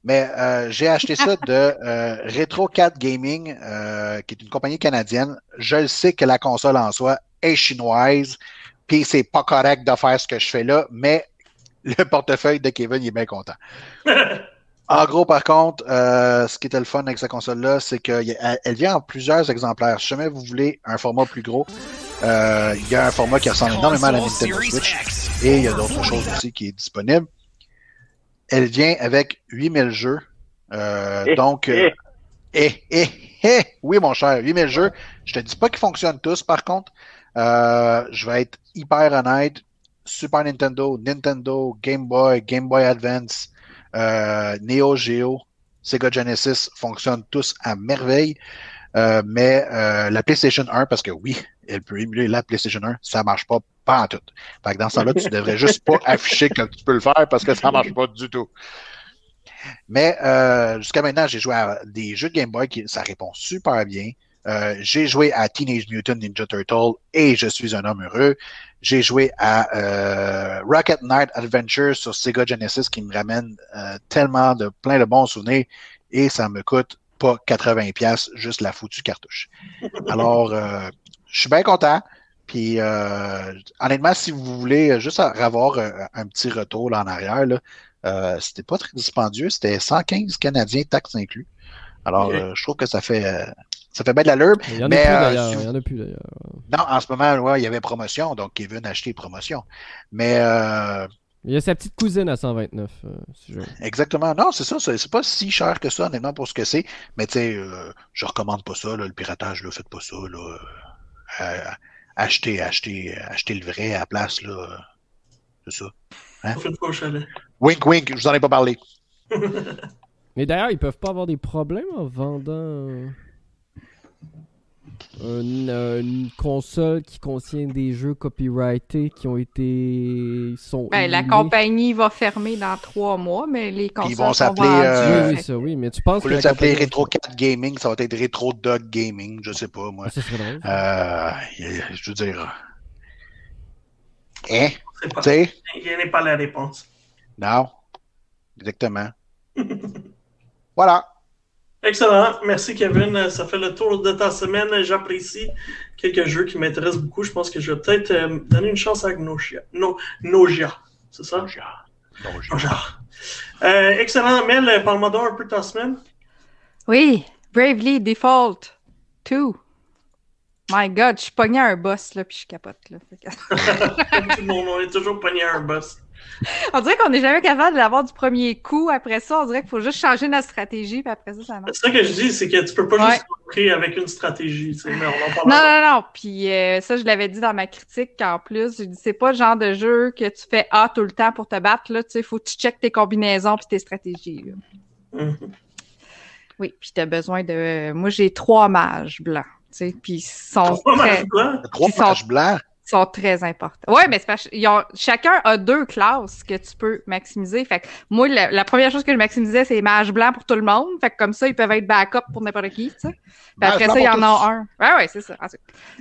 Mais euh, j'ai acheté ça de euh, Retro 4 Gaming, euh, qui est une compagnie canadienne. Je le sais que la console en soi est chinoise, puis c'est pas correct de faire ce que je fais là, mais le portefeuille de Kevin il est bien content. En gros, par contre, euh, ce qui était le fun avec cette console-là, c'est qu'elle elle vient en plusieurs exemplaires. Si jamais vous voulez un format plus gros, euh, il y a un format qui ressemble énormément à la Nintendo Switch. Et il y a d'autres choses aussi qui est disponible. Elle vient avec 8000 jeux. Euh, Eh, donc, euh, eh, eh, eh, oui, mon cher, 8000 jeux. Je te dis pas qu'ils fonctionnent tous, par contre. Euh, je vais être hyper honnête. Super Nintendo, Nintendo, Game Boy, Game Boy Advance, euh, Neo Geo, Sega Genesis fonctionnent tous à merveille. Euh, mais euh, la PlayStation 1, parce que oui, elle peut émuler la PlayStation 1, ça marche pas, pas en tout. Fait que dans ce temps-là, tu devrais juste pas afficher que tu peux le faire parce que ça marche pas du tout. Mais euh, jusqu'à maintenant, j'ai joué à des jeux de Game Boy qui ça répond super bien. Euh, j'ai joué à Teenage Mutant Ninja Turtle et je suis un homme heureux. J'ai joué à euh, Rocket Knight Adventure sur Sega Genesis qui me ramène euh, tellement de plein de bons souvenirs et ça me coûte pas 80 pièces juste la foutue cartouche. Alors, euh, je suis bien content. Puis, euh, honnêtement, si vous voulez juste avoir euh, un petit retour là en arrière, là, euh, c'était pas très dispendieux. C'était 115 Canadiens, taxes inclus. Alors, euh, je trouve que ça fait euh, ça fait bien de l'allure. Il y en a Mais, plus euh, d'ailleurs. si Il vous- y en a plus d'ailleurs. Non, en ce moment, ouais, il y avait promotion, donc Kevin a acheté promotion. Mais euh, Il y a sa petite cousine à 129. euh, si je... exactement, non, c'est ça, c'est c'est pas si cher que ça, honnêtement, pour ce que c'est. Mais tu sais, euh, je recommande pas ça, là, le piratage, là, faites pas ça, là. Euh, achetez, achetez, achetez le vrai à la place, là. C'est ça. Au chalet. Wink, wink, je vous en ai pas parlé. Mais d'ailleurs, ils peuvent pas avoir des problèmes en vendant euh, une, euh, une console qui contient des jeux copyrightés qui ont été sont Ben, la compagnie va fermer dans trois mois, mais les consoles ils vont s'appeler, euh, Oui, ça, oui, mais tu penses Au que de s'appeler compagnie- Retro 4 Gaming, ça va être Retro Dog Gaming, je sais pas, moi. Ah, ça serait drôle. Euh, je veux dire. Hein? Pas- Tu sais? Il n'y a pas la réponse. Non. Exactement. voilà. Excellent. Merci, Kevin. Ça fait le tour de ta semaine. J'apprécie quelques jeux qui m'intéressent beaucoup. Je pense que je vais peut-être euh, donner une chance à Gnosia. No, Nogia. C'est ça? Nogia. Euh, excellent. Mel, euh, parle-moi un peu de ta semaine. Oui, Bravely Default 2. My God, je suis pogné à un boss, là, puis je capote, là. Tout le monde, on est toujours pogné à un boss. on dirait qu'on n'est jamais capable de l'avoir du premier coup. Après ça, on dirait qu'il faut juste changer notre stratégie, puis après ça, ça marche. C'est ça que je dis, c'est que tu peux pas Ouais. juste rentrer avec une stratégie. tu sais, Mais on en Non, non, non. Puis euh, ça, je l'avais dit dans ma critique qu'en plus, j'ai dit, c'est pas le genre de jeu que tu fais A tout le temps pour te battre. Là, tu sais, faut que tu checkes tes combinaisons puis tes stratégies. là. Mhm. Oui, puis t'as besoin de. Moi, j'ai trois mages blancs. Tu sais, puis ils sont Trois très, matchs blancs? Trois sont- pages blancs? Sont très importants. Ouais, mais parce ont- chacun a deux classes que tu peux maximiser. Fait que moi, la, la première chose que je maximisais, c'est les mages blancs pour tout le monde. Fait que comme ça, ils peuvent être backup pour n'importe qui, tu sais. Puis après ça, il y en a un. Ouais, ouais, c'est ça.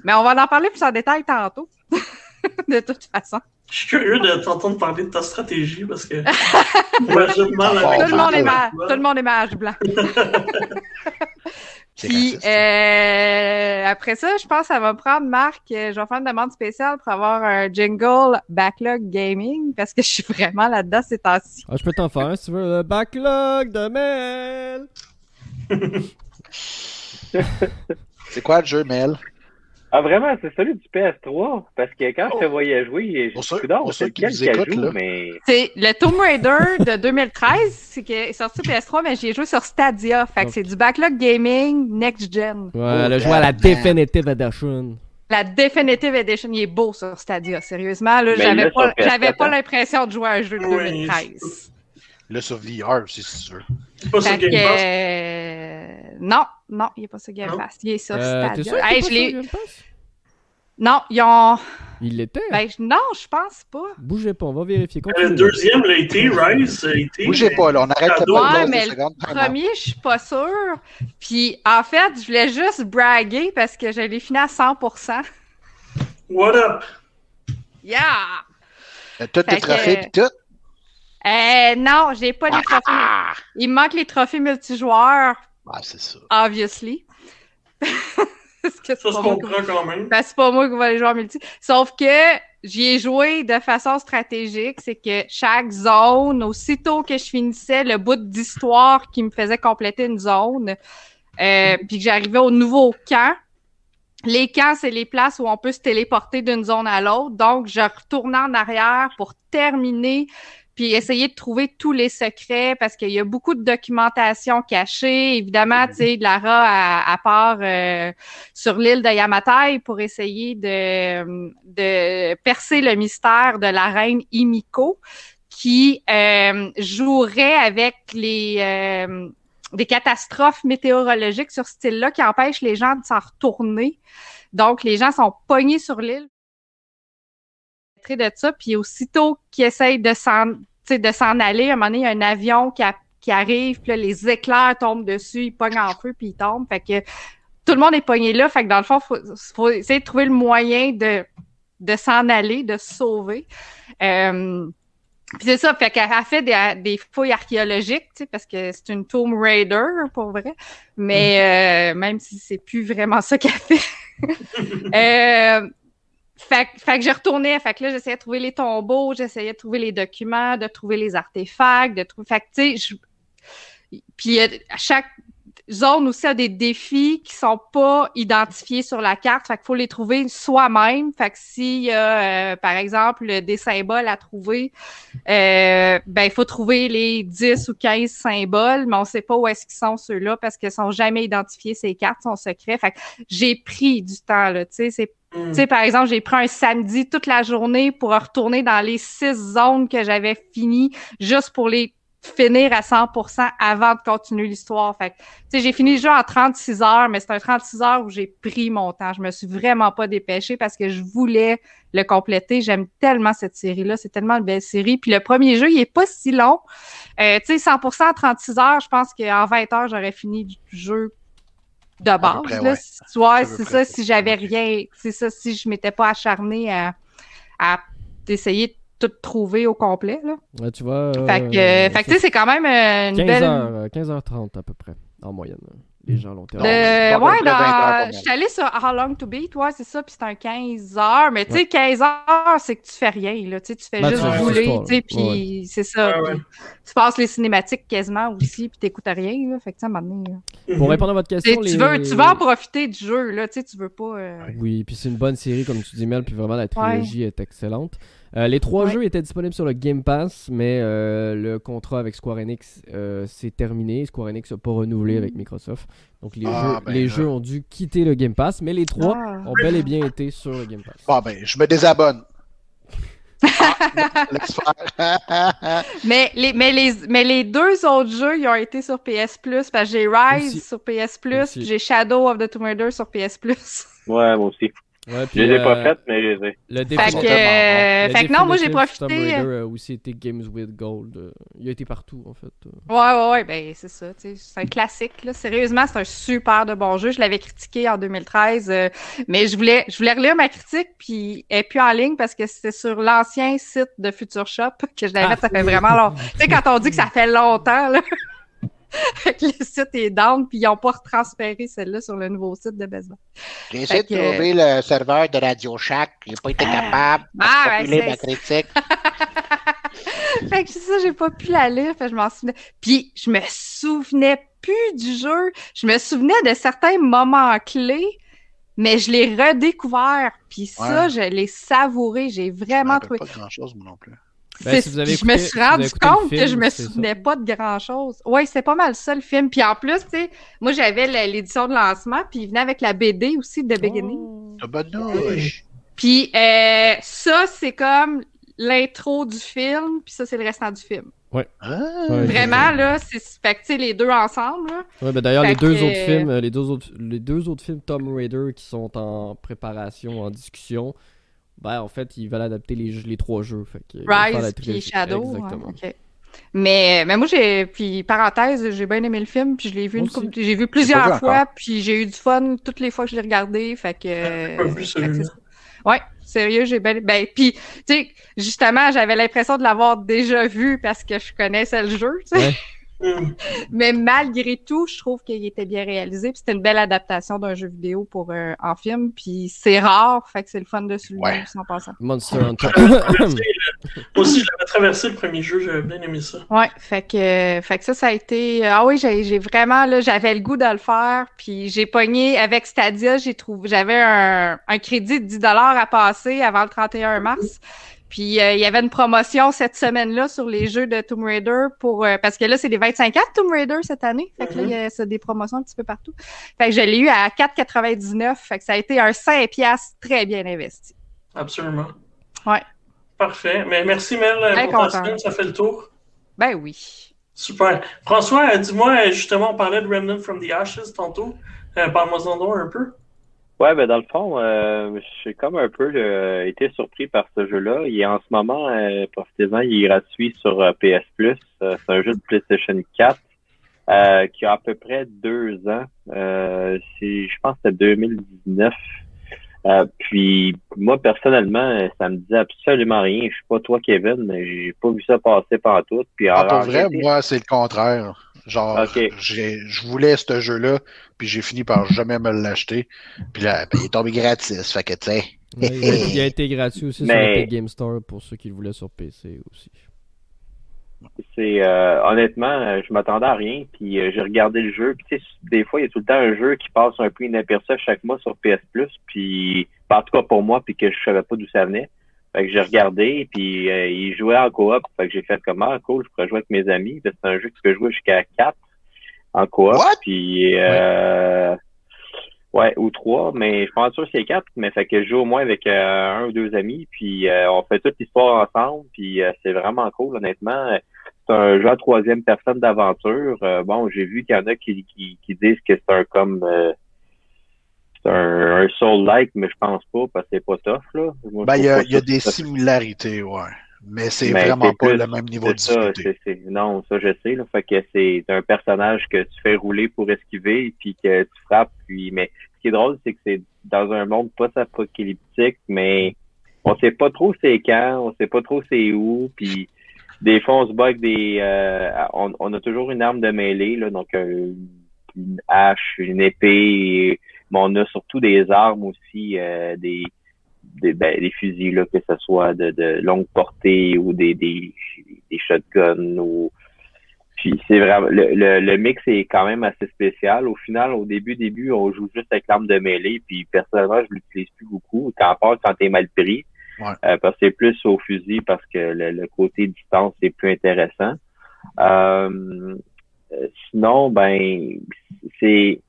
Mais on va en parler plus en détail tantôt. de toute façon. Je suis curieux de t'entendre parler de ta stratégie parce que. Moi, mal Tout le monde est mage. Tout le monde est mage blanc. Puis euh, après ça, je pense que ça va prendre Marc. Euh, je vais faire une demande spéciale pour avoir un jingle backlog gaming parce que je suis vraiment là-dedans ces temps-ci. Ah, je peux t'en faire un si tu veux. Le backlog de Mel. c'est quoi le jeu, Mel? Ah, vraiment, c'est celui du PS3. Parce que quand je te oh. voyais jouer, je suis d'or, c'est quel qui joue, mais. C'est le Tomb Raider de 2013, c'est qui est sorti sur PS3, mais j'y ai joué sur Stadia. Fait que c'est du backlog gaming next gen. Ouais, elle a joué à la Definitive Edition. La Definitive Edition, il est beau sur Stadia, sérieusement. Là, j'avais pas, j'avais pas l'impression de jouer à un jeu de 2013. Là, sur VR aussi, c'est sûr. Pas sur Game Pass? Euh... Non, non, il n'est pas sur Game Pass. Il est sur euh, Stadia. Hey, je l'ai. Non, ils ont. Il l'était? Ben, non, je pense pas. Bougez pas, on va vérifier. le deuxième l'a été, Rise a été. Bougez pas, là, on arrête la Ouais, mais le premier, je suis pas sûre. Puis, en fait, je voulais juste braguer parce que je l'ai fini à 100%. What up? Yeah! Toutes tes trophées pis tout? Euh, non, j'ai pas les trophées. Ah! Il manque les trophées multijoueurs. Ah, c'est ça. Obviously. que ça se comprend quand même. Ben, c'est pas moi qui vais aller jouer en multi. Sauf que j'y ai joué de façon stratégique. C'est que chaque zone, aussitôt que je finissais le bout d'histoire qui me faisait compléter une zone, euh, puis que j'arrivais au nouveau camp, les camps, c'est les places où on peut se téléporter d'une zone à l'autre. Donc, je retournais en arrière pour terminer puis essayer de trouver tous les secrets parce qu'il y a beaucoup de documentation cachée. Évidemment, tu sais, Lara à, à part euh, sur l'île de Yamatai pour essayer de, de percer le mystère de la reine Imiko qui euh, jouerait avec les euh, des catastrophes météorologiques sur ce style-là qui empêchent les gens de s'en retourner. Donc, les gens sont pognés sur l'île de ça, puis aussitôt qu'ils essayent de s'en, de s'en aller, à un moment donné, il y a un avion qui, qui arrive, puis là, les éclairs tombent dessus, ils pognent en feu, puis ils tombent. Fait que tout le monde est pogné là. Fait que dans le fond, il faut, essayer de trouver le moyen de, de s'en aller, de se sauver. Euh, puis c'est ça, fait qu'elle a fait des, des fouilles archéologiques, tu sais, parce que c'est une Tomb Raider, pour vrai. Mais mm. euh, même si c'est plus vraiment ça qu'elle fait. euh, fait, fait que j'ai retourné, fait que là, j'essayais de trouver les tombeaux, j'essayais de trouver les documents, de trouver les artefacts, de trouver. Fait que, tu sais, puis euh, chaque zone aussi a des défis qui sont pas identifiés sur la carte. Fait qu'il faut les trouver soi-même. Fait que s'il y a, euh, par exemple, des symboles à trouver, euh, ben, il faut trouver les 10 ou 15 symboles, mais on sait pas où est-ce qu'ils sont ceux-là parce qu'ils sont jamais identifiés, ces cartes sont secrets. Fait que j'ai pris du temps, là. Tu sais, c'est Mm. Tu sais, par exemple, j'ai pris un samedi toute la journée pour retourner dans les six zones que j'avais finies juste pour les finir à 100% avant de continuer l'histoire. Fait tu sais, j'ai fini le jeu en 36 heures, mais c'est un 36 heures où j'ai pris mon temps. Je me suis vraiment pas dépêchée parce que je voulais le compléter. J'aime tellement cette série-là. C'est tellement une belle série. Puis le premier jeu, il est pas si long. Euh, tu sais, 100% en 36 heures, je pense qu'en 20 heures, j'aurais fini le jeu de base. là, c'est ça, si j'avais rien, c'est ça, si je m'étais pas acharné à, à essayer de tout trouver au complet. Là. Ouais, tu vois. fait que, euh, fait que c'est quand même euh, une 15 belle. Heures, 15h30 euh, à peu près, en moyenne. Les gens l'ont terminé. ouais, dans... je suis allée sur How Long to Beat, ouais, c'est ça, puis c'est un 15 heures. Mais tu sais, 15 heures, c'est que tu fais rien, là. Tu fais ben, juste rouler, tu sais, puis c'est ça. tu passes les cinématiques quasiment aussi, puis t'écoutes rien, là. Fait que ça m'a donné. Pour répondre à votre question, tu, veux, tu veux en profiter du jeu, là. Tu sais, tu veux pas. Euh, oui, puis c'est une bonne série, comme tu dis, Mel, puis vraiment la trilogie est excellente. Euh, les trois jeux étaient disponibles sur le Game Pass, mais euh, le contrat avec Square Enix euh, s'est terminé. Square Enix n'a pas renouvelé avec Microsoft. Donc les, ah, jeux, ben les jeux ont dû quitter le Game Pass, mais les trois ah. ont bel et bien été sur le Game Pass. Bon, ben, je me désabonne. Ah, mais, les, mais, les, mais les deux autres jeux, ils ont été sur PS Plus. Parce que j'ai Rise sur PS Plus, j'ai Shadow of the Tomb Raider sur PS Plus. Ouais, moi aussi. Ouais, puis, je les ai pas euh, faites, mais je les ai. Le fait que, euh, fait que non, moi j'ai profité. Tomb Raider euh, aussi été Games with Gold. il a été partout en fait. Ouais, ouais, ouais, ben c'est ça. C'est un classique. Là. Sérieusement, c'est un super de bon jeu. Je l'avais critiqué en 2013, mais je voulais, je voulais relire ma critique, puis elle est plus en ligne parce que c'était sur l'ancien site de Future Shop que je l'avais ah, fait. Ça fait vraiment longtemps. tu sais, quand on dit que ça fait longtemps, là. le site est down, puis ils n'ont pas retransféré celle-là sur le nouveau site de Best Buy. J'ai essayé de trouver le serveur de Radio Shack. J'ai pas été ah. capable de ah, ben, ma critique. fait que ça, j'ai pas pu la lire, fait je m'en souvenais. Puis je me souvenais plus du jeu. Je me souvenais de certains moments clés, mais je l'ai redécouvert. Puis ça, je l'ai savouré. J'ai vraiment trouvé. pas grand-chose, moi non plus. Ben, si vous avez je me suis rendu compte que je me souvenais pas de grand-chose. Oui, c'est pas mal ça, le film. Puis en plus, tu sais, moi, j'avais l'édition de lancement, puis il venait avec la BD aussi de Beginning. Oh, Puis euh, ça, c'est comme l'intro du film, puis ça, c'est le restant du film. Ouais. Ah. Vraiment, là, c'est. Fait que, les deux ensemble, là. Ouais, ben d'ailleurs, les deux autres films, les deux autres, les deux autres films Tom Raider qui sont en préparation, en discussion, ben, en fait, ils veulent adapter les, les trois jeux. Fait que, Rise puis Shadow. Exactement. Mais, mais moi, j'ai. Puis, parenthèse, j'ai bien aimé le film, puis je l'ai vu, une j'ai vu plusieurs fois, puis j'ai eu du fun toutes les fois que je l'ai regardé. Fait que. Ouais, sérieux, j'ai bien. Ben, puis, tu sais, justement, j'avais l'impression de l'avoir déjà vu parce que je connaissais le jeu, tu sais. Mais malgré tout, je trouve qu'il était bien réalisé. Puis c'était une belle adaptation d'un jeu vidéo pour euh, en film. Puis c'est rare, fait que c'est le fun de souligner ouais. sans. Monster Hunter. Moi aussi, j'avais traversé le premier jeu, j'avais bien aimé ça. Ouais, fait que, fait que ça, ça a été. Ah oui, j'ai vraiment là, j'avais le goût de le faire. Puis j'ai pogné avec Stadia, j'ai trouvé, j'avais un, un, crédit de 10 à passer avant le 31 mars. Puis euh, il y avait une promotion cette semaine-là sur les jeux de Tomb Raider pour euh, parce que là, c'est les 25 ans de Tomb Raider cette année. Fait que là, il y a des promotions un petit peu partout. Fait que je l'ai eu à 4,99. Fait que ça a été un 5 piastres très bien investi. Absolument. Ouais. Parfait. Mais merci Mel pour ta ça fait le tour. Ben oui. Super. François, dis-moi, justement, on parlait de Remnant from the Ashes tantôt. Euh, Parle-moi-en un peu. Ouais, ben dans le fond, euh, j'ai comme un peu euh, été surpris par ce jeu-là. Il est en ce moment, euh, profitez-en, il est gratuit sur euh, PS Plus. c'est un jeu de PlayStation 4 qui a à peu près deux ans. c'est, je pense que c'était 2019. puis moi personnellement, ça me dit absolument rien. Je suis pas toi, Kevin, mais j'ai pas vu ça passer par tout. Puis ah, pour vrai, moi c'est le contraire. Genre, je voulais ce jeu-là, puis j'ai fini par jamais me l'acheter. Puis là, ben, il est tombé gratis, fait que tu sais. il a été gratuit aussi sur Epic Game Store pour ceux qui le voulaient sur PC aussi. C'est euh, honnêtement, euh, je m'attendais à rien, puis euh, j'ai regardé le jeu. Puis des fois, il y a tout le temps un jeu qui passe un peu inaperçu chaque mois sur PS Plus, puis en tout cas pour moi, puis que je savais pas d'où ça venait. Fait que j'ai regardé, puis il jouait en coop. Fait que j'ai fait comme ah cool, je pourrais jouer avec mes amis. C'est un jeu que tu peux jouer jusqu'à 4 en coop. Puis euh, ouais. ou trois, mais je pense sûr que c'est quatre. Mais fait que je joue au moins avec euh, un ou deux amis, puis euh, on fait toute l'histoire ensemble, puis c'est vraiment cool, honnêtement. C'est un jeu à troisième personne d'aventure. bon, j'ai vu qu'il y en a qui, qui, disent que c'est un comme un, un soul-like, mais je pense pas parce que c'est pas tough là. ben, il y a, y a des similarités, ouais. Mais c'est vraiment pas le même niveau de ça, Non, ça je sais. Là, fait que c'est un personnage que tu fais rouler pour esquiver, puis que tu frappes. Puis, mais ce qui est drôle, c'est que c'est dans un monde post-apocalyptique, mais on sait pas trop c'est quand, on sait pas trop c'est où. Puis des fois, on se bat avec des... Euh, on, a toujours une arme de mêlée, là, donc une hache, une épée, mais on a surtout des armes aussi, euh, des des, ben, des fusils, là, que ce soit de, de longue portée ou des, des, des shotguns ou puis c'est vraiment le, le, mix est quand même assez spécial. Au final, au début, début, on joue juste avec l'arme de mêlée, puis personnellement, je l'utilise plus beaucoup. Quand part quand t'es mal pris. Euh, parce que c'est plus au fusil parce que le, côté distance c'est plus intéressant. Euh, sinon, ben c'est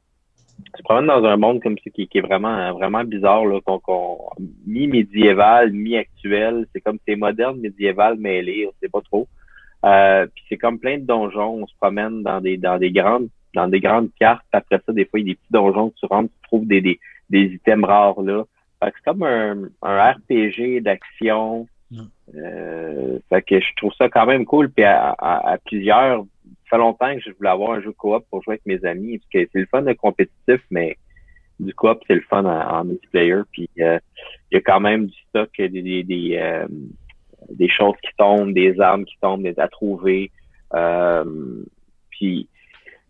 se promène dans un monde comme ce qui, est vraiment vraiment bizarre là qu'on mi médiéval mi actuel c'est comme c'est moderne médiéval mêlé on sait pas trop. Euh, puis c'est comme plein de donjons on se promène dans des dans des grandes dans des grandes cartes. Après ça des fois il y a des petits donjons que tu rentres tu trouves des des, des items rares là. C'est comme un, un RPG d'action. Mm. euh, fait que je trouve ça quand même cool. Puis à, à plusieurs ça fait longtemps que je voulais avoir un jeu coop pour jouer avec mes amis, parce que c'est le fun de compétitif, mais du coop, c'est le fun en, multiplayer. Puis euh, il y a quand même du stock, des, euh, choses qui tombent, des armes qui tombent, à trouver. Euh, puis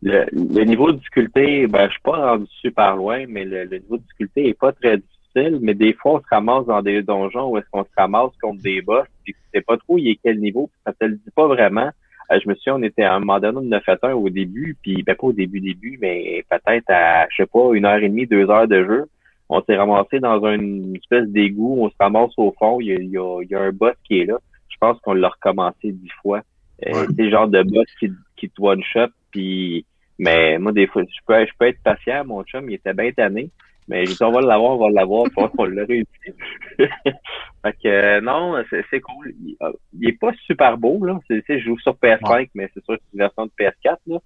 le, niveau de difficulté, ben, je suis pas rendu super loin, mais le, niveau de difficulté est pas très difficile. Mais des fois, on se ramasse dans des donjons où est-ce qu'on se ramasse contre des boss, puis tu sais pas trop il est quel niveau, ça te le dit pas vraiment. Euh, je me souviens, on était à un moment donné de 9 à 1 au début, puis ben pas au début début, mais peut-être à, je sais pas, une heure et demie, deux heures de jeu. On s'est ramassé dans une espèce d'égout, on se ramasse au fond, il y a, il y a, un boss qui est là. Je pense qu'on l'a recommencé dix fois. Euh, c'est le genre de boss qui, qui te one-shot, puis mais moi, des fois, je peux, je peux être patient. Mon chum, il était bien tanné. Mais je dis, on va l'avoir, on va l'avoir, on l'a réussi. fait que, euh, non, c'est cool. Il, euh, il, est pas super beau, là. C'est, je joue sur PS5, mais c'est sûr que c'est une version de PS4, là.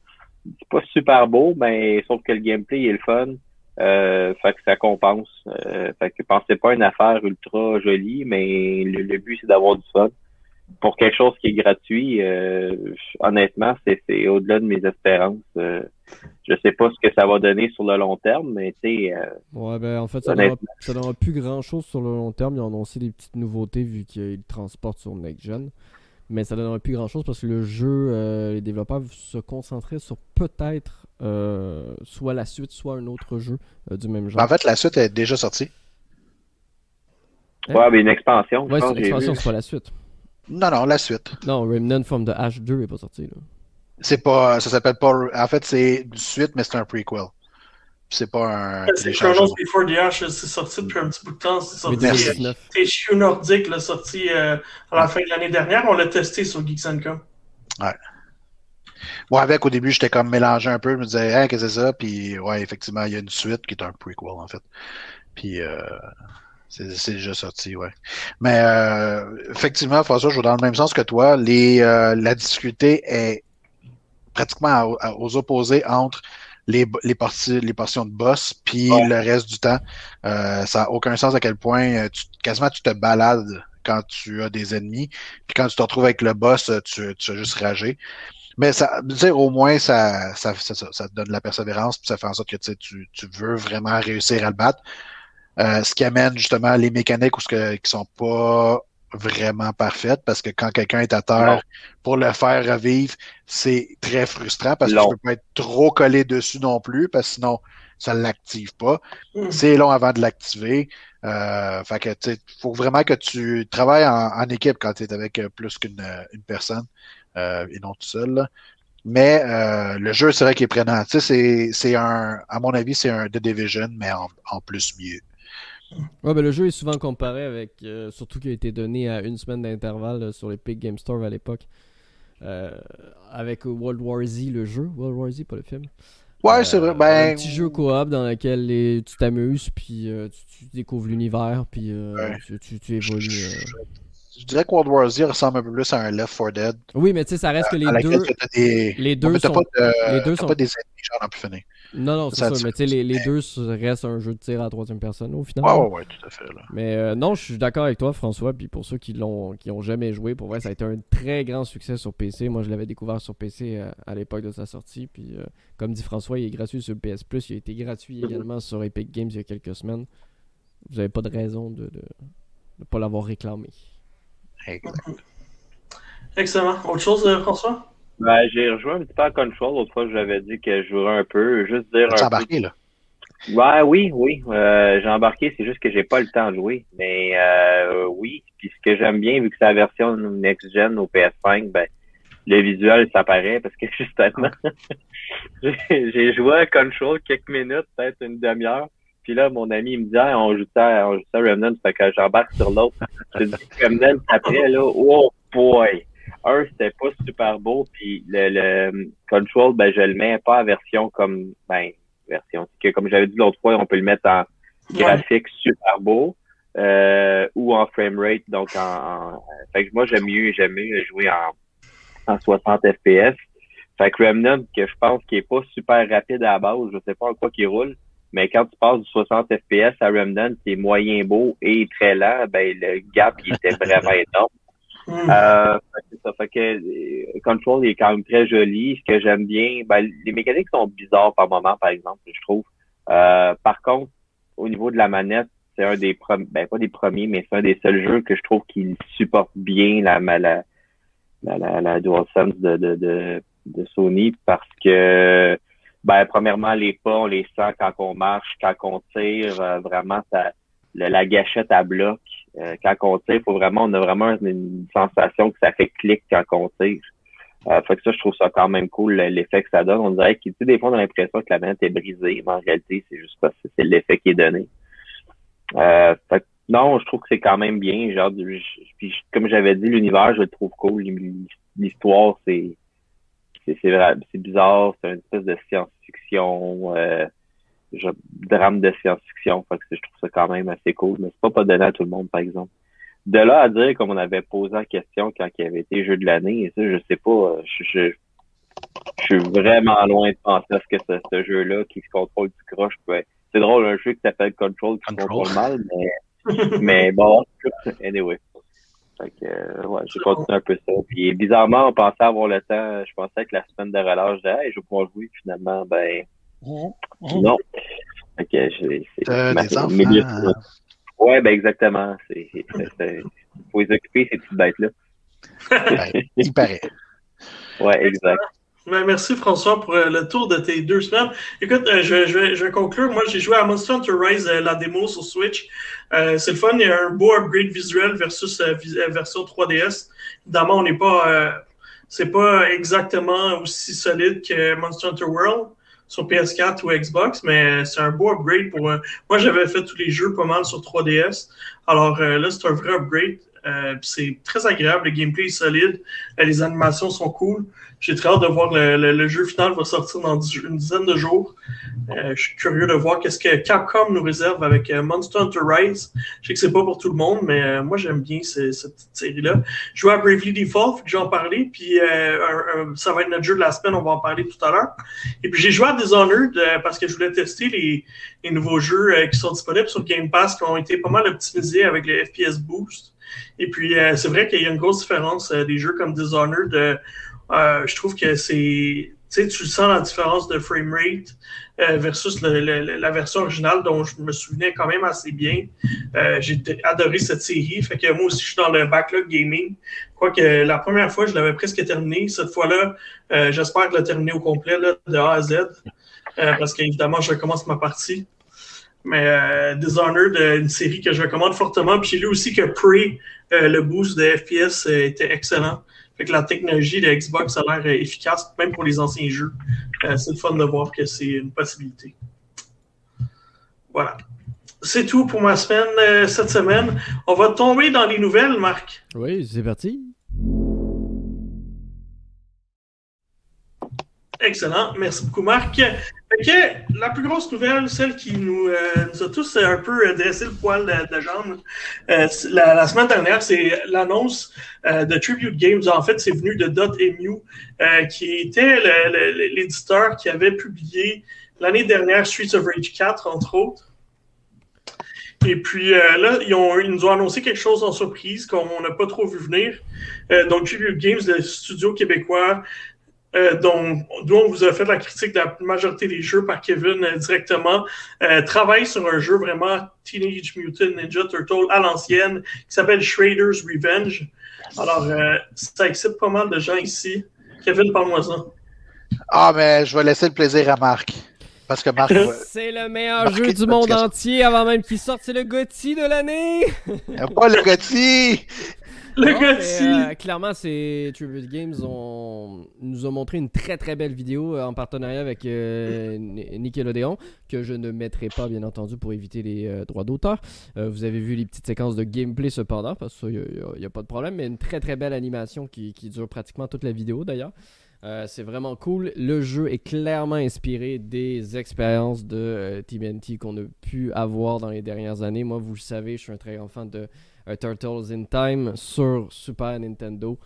C'est pas super beau, mais sauf que le gameplay est le fun. Euh, fait que ça compense. Euh, fait que pensez pas une affaire ultra jolie, mais le, le but, c'est d'avoir du fun pour quelque chose qui est gratuit, euh, honnêtement, c'est au-delà de mes espérances. Euh, je sais pas ce que ça va donner sur le long terme, mais tu sais. Euh, ouais, ben en fait, ça donnera plus grand-chose sur le long terme. Ils ont annoncé des petites nouveautés vu qu'ils transportent sur Next Gen. Mais ça ne donnera plus grand-chose parce que le jeu, les développeurs se concentraient sur peut-être soit la suite, soit un autre jeu du même genre. En fait, la suite est déjà sortie. Ouais, mais une expansion. Ouais, c'est une expansion, c'est pas la suite. Non, non, la suite. Non, Remnant from the Ash 2 est pas sorti. Là. C'est pas. Ça s'appelle pas. En fait, c'est une suite, mais c'est un prequel. C'est pas un. C'est Chronos Before the Ash, c'est sorti depuis un petit bout de temps. C'est sorti. C'est chez Nordic, l'a sorti euh, à la fin de l'année dernière. On l'a testé sur Geeks.com. Ouais. Moi, avec, au début, j'étais comme mélangé un peu. Je me disais, hein, qu'est-ce que c'est ça? Puis, ouais, effectivement, il y a une suite qui est un prequel, en fait. Puis, euh, c'est déjà sorti, ouais. Mais euh, effectivement, François, je vais dans le même sens que toi. Les, euh, la difficulté est pratiquement aux opposés entre les, les, parties, les portions de boss puis le reste du temps. Euh, ça n'a aucun sens à quel point tu, quasiment tu te balades quand tu as des ennemis. Puis quand tu te retrouves avec le boss, tu, tu as juste ragé. Mais ça, dire au moins, ça, ça, ça, ça, te donne de la persévérance, puis ça fait en sorte que tu, tu veux vraiment réussir à le battre. Euh, ce qui amène justement les mécaniques où ce qui sont pas vraiment parfaites parce que quand quelqu'un est à terre pour le faire revivre, c'est très frustrant parce que tu peux pas être trop collé dessus non plus parce que sinon ça l'active pas. Hmm. C'est long avant de l'activer. Euh, fait que tu faut vraiment que tu travailles en, équipe quand tu es avec euh, plus qu'une une personne euh, et non tout seul. Mais euh, le jeu, c'est vrai qu'il est prenant. C'est un, à mon avis, c'est un The Division, mais en, en plus mieux. Ouais, ben, le jeu est souvent comparé avec, euh, surtout qu'il a été donné à une semaine d'intervalle sur l'Epic Game Store à l'époque, euh, avec World War Z, le jeu. World War Z, pas le film. Ouais, c'est vrai. Euh, ben... Un petit jeu coop dans lequel tu t'amuses, puis tu, découvres l'univers, puis tu, tu, évolues. Je dirais que World War Z ressemble un peu plus à un Left 4 Dead. Oui, mais tu sais, ça reste que les deux. Les deux sont. Pas les deux sont... pas des ennemis, genre, plus finir. Non, non, c'est ça, mais tu sais, les, les, deux restent un jeu de tir à la troisième personne au final. Ouais, ouais, ouais, tout à fait. Là. Mais euh, non, je suis d'accord avec toi, François. Puis pour ceux qui l'ont qui ont jamais joué, pour vrai, ça a été un très grand succès sur PC. Moi, je l'avais découvert sur PC euh, à, l'époque de sa sortie. Puis euh, comme dit François, il est gratuit sur PS Plus. Il a été gratuit également sur Epic Games il y a quelques semaines. Vous n'avez pas de raison de ne pas l'avoir réclamé. Excellent. Autre chose, François? Ben, j'ai rejoint un petit peu à Control. L'autre fois, j'avais dit que je jouerais un peu. Juste dire. Tu embarqué, là? Ouais, oui, oui. Euh, j'ai embarqué, c'est juste que j'ai pas le temps de jouer. Mais euh, oui. Puis ce que j'aime bien, vu que c'est la version next-gen au PS5, ben le visuel s'apparaît parce que justement, j'ai joué à Control quelques minutes, peut-être une demi-heure. Puis là, mon ami il me dit ah, on joue ça, on joue ça Remnant, fait que j'embarque sur l'autre. Je dis Remnant après là, oh boy! Un, c'était pas super beau, puis le, le control, ben je le mets pas en version comme ben version. Que comme j'avais dit l'autre fois, on peut le mettre en graphique super beau euh, ou en frame rate. Donc en, fait que moi j'aime mieux j'aime mieux jouer en, en 60 FPS. Fait que Remnant, que je pense qu'il est pas super rapide à la base, je sais pas en quoi qu'il roule, mais quand tu passes du 60 FPS à Remnant, qui est moyen beau et très lent, ben le gap il était vraiment énorme. Mm. Euh, ça fait que euh, Control est quand même très joli. Ce que j'aime bien, ben, les mécaniques sont bizarres par moment, par exemple, je trouve. Euh, par contre, au niveau de la manette, c'est un des premiers, ben pas des premiers, mais c'est un des seuls jeux que je trouve qui supporte bien la la la, la, DualSense de, de, de de Sony parce que ben premièrement les pas on les sent quand on marche, quand on tire, euh, vraiment ça la gâchette à bloc. Euh, quand on tire, faut vraiment on a vraiment une, sensation que ça fait clic quand on tire. Euh, fait que ça, je trouve ça quand même cool, l'effet que ça donne. On dirait sais, des fois, on a l'impression que la manette est brisée, mais en réalité, c'est juste parce que c'est l'effet qui est donné. Euh, fait que, non, je trouve que c'est quand même bien. Genre, puis, comme j'avais dit, l'univers, je le trouve cool. L'histoire, c'est, c'est, c'est bizarre. C'est une espèce de science-fiction, euh, drame de science-fiction. Je trouve ça quand même assez cool. Mais c'est pas pas donné à tout le monde, par exemple. De là à dire, comme on avait posé la question quand il y avait été jeu de l'année, et ça, je sais pas, euh, je, je, je, suis vraiment loin de penser à ce que ce, ce jeu-là qui se contrôle du croche peut être. C'est drôle, un jeu qui s'appelle Control qui se contrôle mal, mais, mais bon, anyway. Fait que, euh, ouais, j'ai continué un peu ça. Puis bizarrement, on pensait avoir le temps, je pensais que la semaine de relâche, je disais, hey, je vais pouvoir jouer, finalement, ben. Non. Que j'ai, c'est, euh, des enfants. Ouais, ben exactement. C'est, faut les occuper, ces petites bêtes-là. il paraît. Ouais, exact. Ben, merci François pour euh, le tour de tes deux semaines. Écoute, euh, je, je, vais, je, vais, conclure. Moi, j'ai joué à Monster Hunter Rise, euh, la démo sur Switch. c'est le fun. Il y a un beau upgrade visuel versus version 3DS. Évidemment, on n'est pas, c'est pas exactement aussi solide que Monster Hunter World sur PS4 ou Xbox, mais c'est un beau upgrade pour. moi, j'avais fait tous les jeux pas mal sur 3DS. Alors là, c'est un vrai upgrade. C'est très agréable. Le gameplay est solide. les animations sont cool. J'ai très hâte de voir le, le, jeu final va sortir dans une dizaine de jours. Euh, je suis curieux de voir qu'est-ce que Capcom nous réserve avec euh, Monster Hunter Rise. Je sais que c'est pas pour tout le monde, mais euh, moi j'aime bien cette série-là. Je joue à Bravely Default, j'en parlais, puis ça va être notre jeu de la semaine, on va en parler tout à l'heure. Et puis j'ai joué à Dishonored parce que je voulais tester les, les nouveaux jeux qui sont disponibles sur Game Pass, qui ont été pas mal optimisés avec le FPS Boost. Et puis c'est vrai qu'il y a une grosse différence des jeux comme Dishonored euh, je trouve que c'est. Tu sais, tu sens la différence de framerate euh, versus la version originale dont je me souvenais quand même assez bien. Euh, j'ai adoré cette série. Fait que moi aussi, je suis dans le backlog gaming. Quoique la première fois, je l'avais presque terminé. Cette fois-là, j'espère le terminer au complet de A à Z. parce qu'évidemment, je recommence ma partie. Mais Dishonored, une série que je recommande fortement. Puis j'ai lu aussi que Prey, le boost de FPS était excellent. Fait que la technologie de Xbox a l'air efficace, même pour les anciens jeux. Euh, c'est le fun de voir que c'est une possibilité. Voilà. C'est tout pour ma semaine euh, cette semaine. On va tomber dans les nouvelles, Marc. Oui, c'est parti. Excellent. Merci beaucoup, Marc. la plus grosse nouvelle, celle qui nous, euh, a tous un peu euh, dressé le poil de, de jambe, euh, la, semaine dernière, c'est l'annonce de Tribute Games. En fait, c'est venu de Dotemu, qui était l'éditeur qui avait publié l'année dernière Streets of Rage 4, entre autres. Et puis là, ils, nous ont annoncé quelque chose en surprise qu'on n'a pas trop vu venir. donc, Tribute Games, le studio québécois, euh, dont, on vous a fait la critique de la majorité des jeux par Kevin euh, directement, euh, travaille sur un jeu vraiment Teenage Mutant Ninja Turtle à l'ancienne qui s'appelle Shredder's Revenge. Alors, ça excite pas mal de gens ici. Kevin, parle-moi ça. Ah, mais je vais laisser le plaisir à Marc. Parce que Marc. C'est le meilleur jeu du monde entier avant même qu'il sorte. C'est le Gotti de l'année. pas le Gotti. Le euh, clairement, c'est Tribute Games ont, nous ont montré une très très belle vidéo euh, en partenariat avec euh, Nickelodeon que je ne mettrai pas bien entendu pour éviter les droits d'auteur. vous avez vu les petites séquences de gameplay cependant parce qu'il n'y a, pas de problème, mais une très très belle animation qui, qui dure pratiquement toute la vidéo d'ailleurs. c'est vraiment cool. Le jeu est clairement inspiré des expériences de TMNT qu'on a pu avoir dans les dernières années. Moi, vous le savez, je suis un très grand fan de Turtles in Time sur Super Nintendo.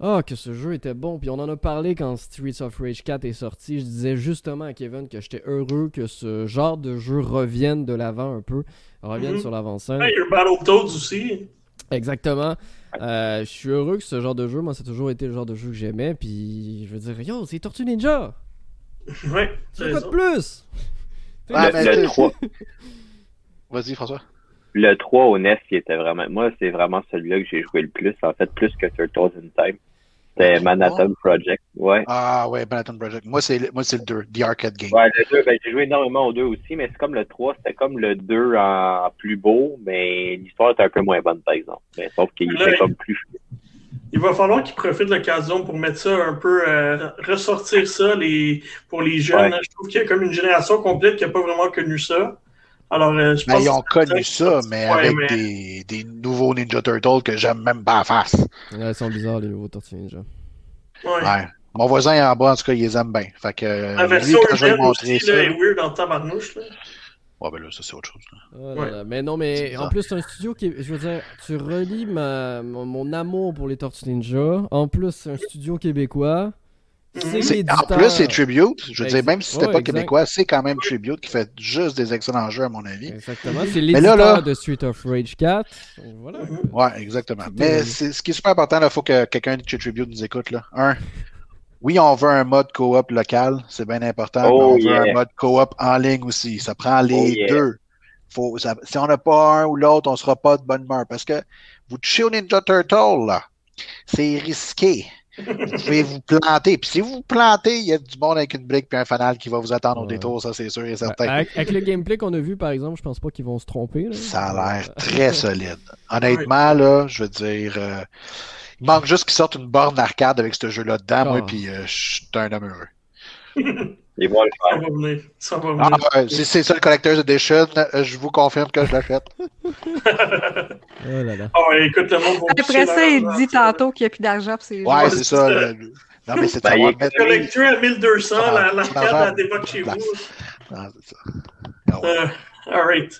Ah, que ce jeu était bon. Puis on en a parlé quand Streets of Rage 4 est sorti. Je disais justement à Kevin que j'étais heureux que ce genre de jeu revienne de l'avant un peu. Revienne mhm. sur l'avant-scène. Battletoads aussi. Exactement. Euh, je suis heureux que ce genre de jeu, moi, ça a toujours été le genre de jeu que j'aimais. Puis je veux dire, yo, c'est Tortue Ninja. Ouais. C'est quoi de plus? Vas-y, François le 3 au NES, qui était vraiment. Moi, c'est vraiment celui-là que j'ai joué le plus, en fait, plus que Turtles in Time. C'était Manhattan Project, ouais. Ah ouais, Manhattan Project. Moi, c'est moi c'est le 2, The Arcade Game. Ouais, le 2, ben, j'ai joué énormément au 2 aussi, mais c'est comme le 3, c'était comme le 2 en plus beau, mais l'histoire est un peu moins bonne, par exemple. Mais, sauf qu'il était comme plus il va falloir qu'ils profitent de l'occasion pour mettre ça un peu, euh, ressortir ça les, pour les jeunes. Je trouve qu'il y a comme une génération complète qui n'a pas vraiment connu ça. Alors, euh, je ben, pense ils ont connu ça, mais avec Des, des, nouveaux Ninja Turtles que j'aime même pas à face. Ouais, ils sont bizarres, les nouveaux Tortues Ninja. Ouais. Mon voisin est en bas, en tout cas, il les aime bien. Fait que, La version lui, quand je vais montrer aussi, ça... Là, est weird en tabarnouche. Là. Ouais, ben là, ça, c'est autre chose. Là Mais non, mais en plus, c'est un studio qui. Je veux dire, tu relis ma, mon, amour pour les Tortues Ninja. En plus, c'est un studio québécois. C'est En plus, c'est Tribute. Je veux dire, même si c'était pas québécois, c'est quand même Tribute qui fait juste des excellents jeux, à mon avis. Exactement. C'est l'éditeur là... de Street of Rage 4. Voilà. Ouais, exactement. Mais ce qui est super important, il faut que quelqu'un de chez Tribute nous écoute. Là. Un, oui, on veut un mode coop local, c'est bien important, mais oh, on veut un mode coop en ligne aussi. Ça prend les oh, deux. Faut, si on n'a pas un ou l'autre, on ne sera pas de bonne humeur. Parce que vous touchez au Ninja Turtle, là, c'est risqué. Vous pouvez vous planter. Puis si vous vous plantez, il y a du monde avec une brique puis un fanal qui va vous attendre au détour, ça c'est sûr et certain. Avec, le gameplay qu'on a vu, par exemple, je pense pas qu'ils vont se tromper. Ça a l'air très solide. Honnêtement, là, je veux dire. Euh, il manque juste qu'ils sortent une borne d'arcade avec ce jeu-là dedans, moi, ah. puis euh, je suis un homme heureux. Et moi, ça va venir. Ça va venir. Ah, si c'est ça le Collector's Edition, euh, je vous confirme que je l'achète. oh là là. Oh, écoute, le monde Après ça, il dit tantôt qu'il n'y a plus d'argent Ouais, c'est ça. Le... Non, mais c'est ben, il mettre... collecteur à 1200, l'arcade, elle dévote chez vous. Non, c'est ça. Ah, euh... Alright.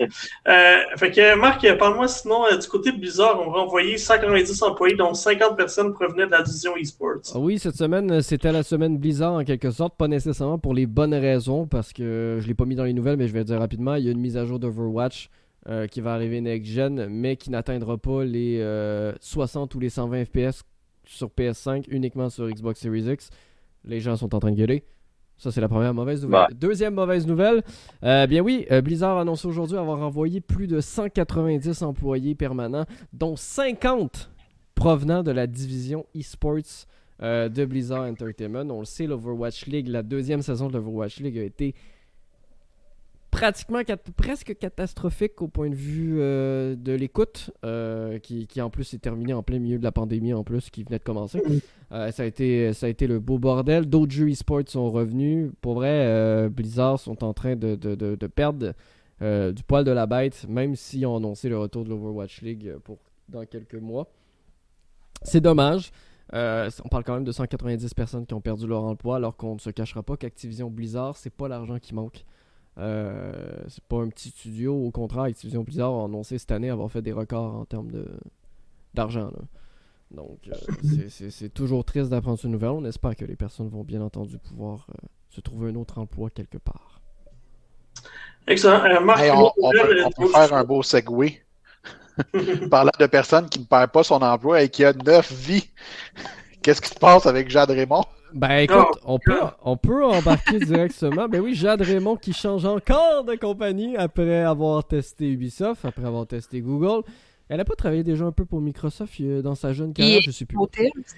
Euh, fait que Marc, parle-moi sinon euh, du côté Blizzard, on va envoyer 190 employés, dont 50 personnes provenaient de la division eSports. Ah oui, cette semaine, euh, c'était la semaine Blizzard en quelque sorte, pas nécessairement pour les bonnes raisons, parce que je l'ai pas mis dans les nouvelles, mais je vais le dire rapidement. Il y a une mise à jour d'Overwatch qui va arriver next gen, mais qui n'atteindra pas les 60 ou les 120 FPS sur PS5, uniquement sur Xbox Series X. Les gens sont en train de gueuler. Ça, c'est la première mauvaise nouvelle. Deuxième mauvaise nouvelle, euh, bien oui, euh, Blizzard annonce aujourd'hui avoir envoyé plus de 190 employés permanents, dont 50 provenant de la division eSports euh, de Blizzard Entertainment. On le sait, l'Overwatch League, la deuxième saison de l'Overwatch League a été pratiquement presque catastrophique au point de vue euh, de l'écoute, euh, qui, en plus s'est terminé en plein milieu de la pandémie en plus, qui venait de commencer. Euh, ça, a été, ça a été le beau bordel. D'autres jeux e-sports sont revenus. Pour vrai, Blizzard sont en train de, de, perdre du poil de la bête, même s'ils ont annoncé le retour de l'Overwatch League pour, dans quelques mois. C'est dommage. on parle quand même de 190 personnes qui ont perdu leur emploi, alors qu'on ne se cachera pas qu'Activision Blizzard, c'est pas l'argent qui manque. Euh, c'est pas un petit studio, au contraire, Activision Blizzard a annoncé cette année avoir fait des records en termes de d'argent. Donc, euh, c'est toujours triste d'apprendre ce nouvelle. On espère que les personnes vont bien entendu pouvoir euh, se trouver un autre emploi quelque part. Excellent. on, peut, faire un beau segway. Parlant de personnes qui ne perdent pas son emploi et qui a neuf vies. Qu'est-ce qui se passe avec Jade Raymond? Ben écoute, oh, on, peut, on peut embarquer directement. Ben oui, Jade Raymond qui change encore de compagnie après avoir testé Ubisoft, après avoir testé Google. Elle n'a pas travaillé déjà un peu pour Microsoft dans sa jeune carrière, je sais plus.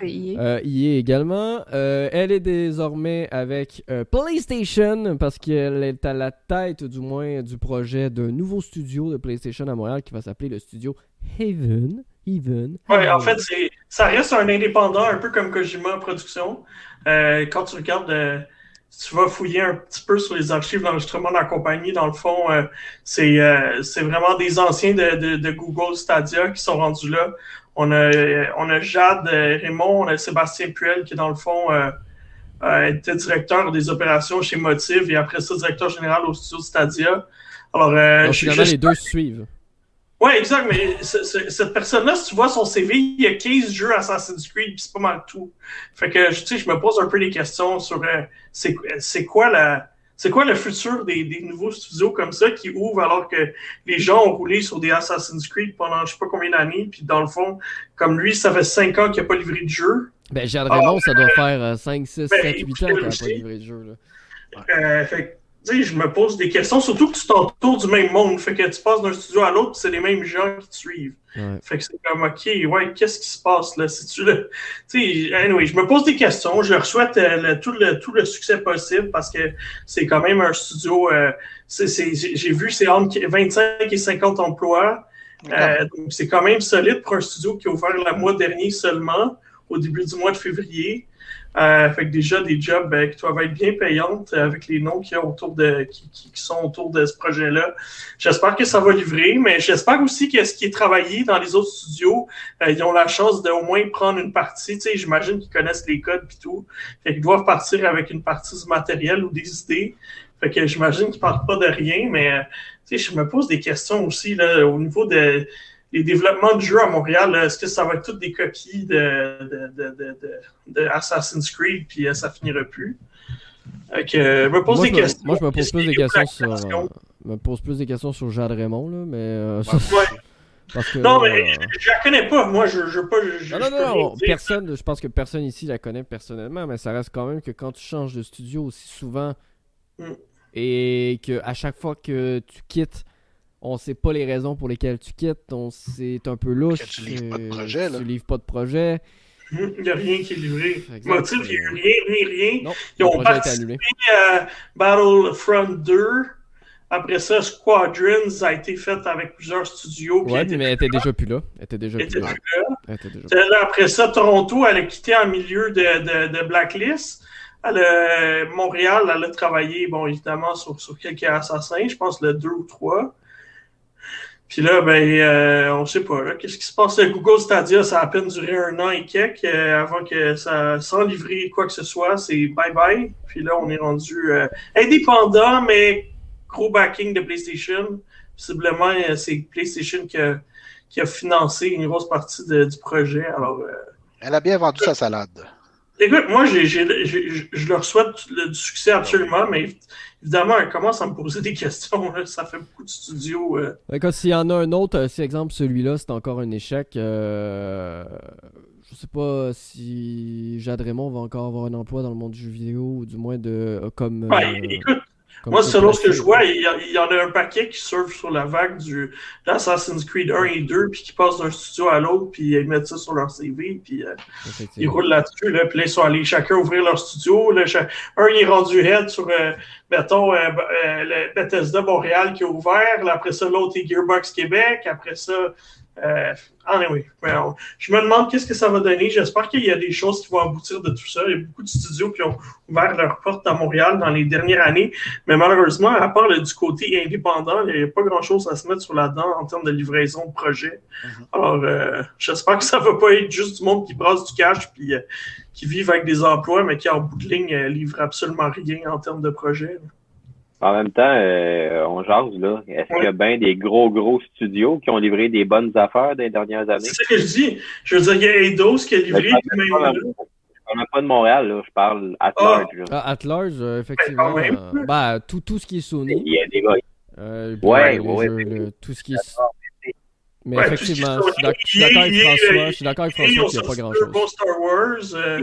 EA. Euh, EA également. Euh, elle est désormais avec euh, PlayStation parce qu'elle est à la tête du moins du projet d'un nouveau studio de PlayStation à Montréal qui va s'appeler le studio Haven. Even. Ouais, en fait, ça reste un indépendant, un peu comme Kojima Production. Euh, quand tu regardes, euh, tu vas fouiller un petit peu sur les archives d'enregistrement de la compagnie, dans le fond, euh, c'est vraiment des anciens de, de, Google Stadia qui sont rendus là. On a, on a Jade Raymond, on a Sébastien Puel qui, dans le fond, était directeur des opérations chez Motive et après ça, directeur général au studio Stadia. Alors, Donc, finalement, les deux suivent. Ouais, exact, mais cette personne-là, si tu vois son CV, il y a 15 jeux Assassin's Creed, puis c'est pas mal tout. Fait que, tu sais, je me pose un peu des questions sur euh, c'est quoi la c'est quoi le futur des, des, nouveaux studios comme ça qui ouvrent alors que les gens ont roulé sur des Assassin's Creed pendant je sais pas combien d'années, puis dans le fond, comme lui, ça fait 5 ans qu'il n'a pas livré de jeu. Ben, Jade Raymond, ça doit faire 5, 6, 7, 8 ans qu'il n'a pas livré de jeu. Là. Euh, fait je me pose des questions, surtout que tu t'entoures du même monde. Fait que tu passes d'un studio à l'autre, c'est les mêmes gens qui te suivent. Fait que c'est comme, OK, ouais, qu'est-ce qui se passe là? Si tu le. Tu sais, anyway, je me pose des questions. Je leur souhaite euh, tout, le, tout le succès possible parce que c'est quand même un studio. Euh, J'ai vu, c'est entre 25 et 50 emplois. Euh, donc, c'est quand même solide pour un studio qui a ouvert le mois dernier seulement, au début du mois de février. Euh, fait que déjà des jobs euh, qui doivent être bien payantes euh, avec les noms a autour de, qui, qui, sont autour de ce projet-là. J'espère que ça va livrer, mais j'espère aussi que ce qui est travaillé dans les autres studios, euh, ils ont la chance d'au moins prendre une partie. Tu sais, j'imagine qu'ils connaissent les codes et tout. Fait qu'ils doivent partir avec une partie du matériel ou des idées. Fait que j'imagine qu'ils partent pas de rien, mais tu sais, je me pose des questions aussi là, au niveau de les développements de jeux à Montréal, est-ce que ça va être toutes des copies de, de, de, de Assassin's Creed, puis euh, ça finira plus? Donc, euh, me pose moi, des questions. moi, je me pose plus des questions sur. Euh, me pose plus des questions sur Jade Raymond, là, mais. Euh, Parce que, non, mais je la connais pas. Moi, je, je pas. Je, non, non, non, personne. Je pense que personne ici la connaît personnellement, mais ça reste quand même que quand tu changes de studio aussi souvent mm. et que à chaque fois que tu quittes on sait pas les raisons pour lesquelles tu quittes, on c'est un peu louche. tu livres pas de projet, là. Tu livres pas de projet. Il n'y a rien qui est livré. Motif, il n'y a rien, rien, rien. Non, Ils ont participé à Battlefront 2. Après ça, Squadrons a été fait avec plusieurs studios. Ouais, mais elle était déjà plus là. Elle était déjà plus, là. Elle était déjà plus là. Après ça, Toronto, elle a quitté en milieu de, de, de Blacklist. Elle Montréal, elle a travaillé, bon, évidemment, sur, sur quelques assassins, je pense le 2 ou 3. Puis là, ben, euh, on sait pas. Qu'est-ce qui se passe? À Google Stadia? Ça a à peine duré un an et quelques euh, avant que ça, sans livrer quoi que ce soit, c'est bye-bye. Puis là, on est rendu euh, indépendant, mais gros backing de PlayStation. Possiblement, c'est PlayStation qui a, qui a, financé une grosse partie du projet. Alors, Elle a bien vendu sa salade. Écoute, moi, je leur souhaite du succès absolument, mais évidemment, elle commence à me poser des questions. Ça fait beaucoup de studios. Euh. s'il y en a un autre, euh, si exemple celui-là, c'est encore un échec, euh, je sais pas si Jade Raymond va encore avoir un emploi dans le monde du jeu vidéo, ou du moins de comme. écoute, moi, selon ce que je vois, il y, en a un paquet qui surfe sur la vague du Assassin's Creed 1 et 2, puis qui passent d'un studio à l'autre, puis ils mettent ça sur leur CV, puis ils roulent là-dessus, là, puis là, ils sont allés chacun ouvrir leur studio. Là, Un, il est rendu head sur mettons, euh, euh, le Bethesda Montréal qui est ouvert. après ça, l'autre est Gearbox Québec. Après ça, euh, anyway, je me demande qu'est-ce que ça va donner. J'espère qu'il y a des choses qui vont aboutir de tout ça. Il y a beaucoup de studios qui ont ouvert leurs portes à Montréal dans les dernières années. Mais malheureusement, à part le, du côté indépendant, il n'y a pas grand-chose à se mettre sur la dent en termes de livraison de projet. Mm-hmm. Alors, euh, j'espère que ça ne va pas être juste du monde qui brasse du cash puis euh, qui vivent avec des emplois, mais qui en bout de ligne livre absolument rien en termes de projet. En même temps, euh, on jase, là. Est-ce qu'il y a bien des gros, gros studios qui ont livré des bonnes affaires dans les dernières années? C'est ce que je dis. Je veux dire, il y a Eidos qui a livré. Mais je parle pas de Montréal, là. Je parle at ah. large. Ah, at large, euh, effectivement. Ben, bah, tout, tout ce qui est Sony. Il y a des gars. Euh, ouais, ouais, ouais, tout ce qui est. Mais ouais, effectivement, je suis d'accord avec François. Je suis d'accord avec François qu'il n'y a pas grand-chose. Star Wars.